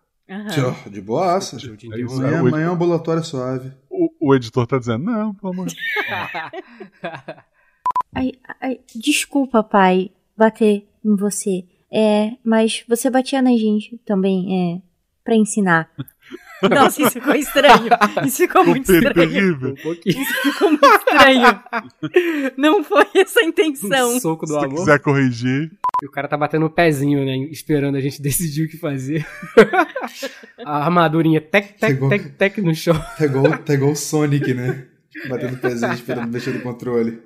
Tchau, de boaça. Eu te É isso, Amanhã, o, amanhã é ambulatório suave. o- o editor tá dizendo, não, pelo amor de Ai, ai, desculpa, pai, bater em você. É, mas você batia na gente também, é, pra ensinar. Nossa, isso ficou estranho. Isso ficou muito Deus. estranho. terrível. Um pouquinho. Isso ficou muito estranho. Não foi essa a intenção. Um soco do Se amor. quiser corrigir. E o cara tá batendo o pezinho, né? Esperando a gente decidir o que fazer. a armadurinha tec, tec, Pegou- tec, tec no chão. Tá igual, tá igual o Sonic, né? Batendo pezinho, esperando mexer no controle.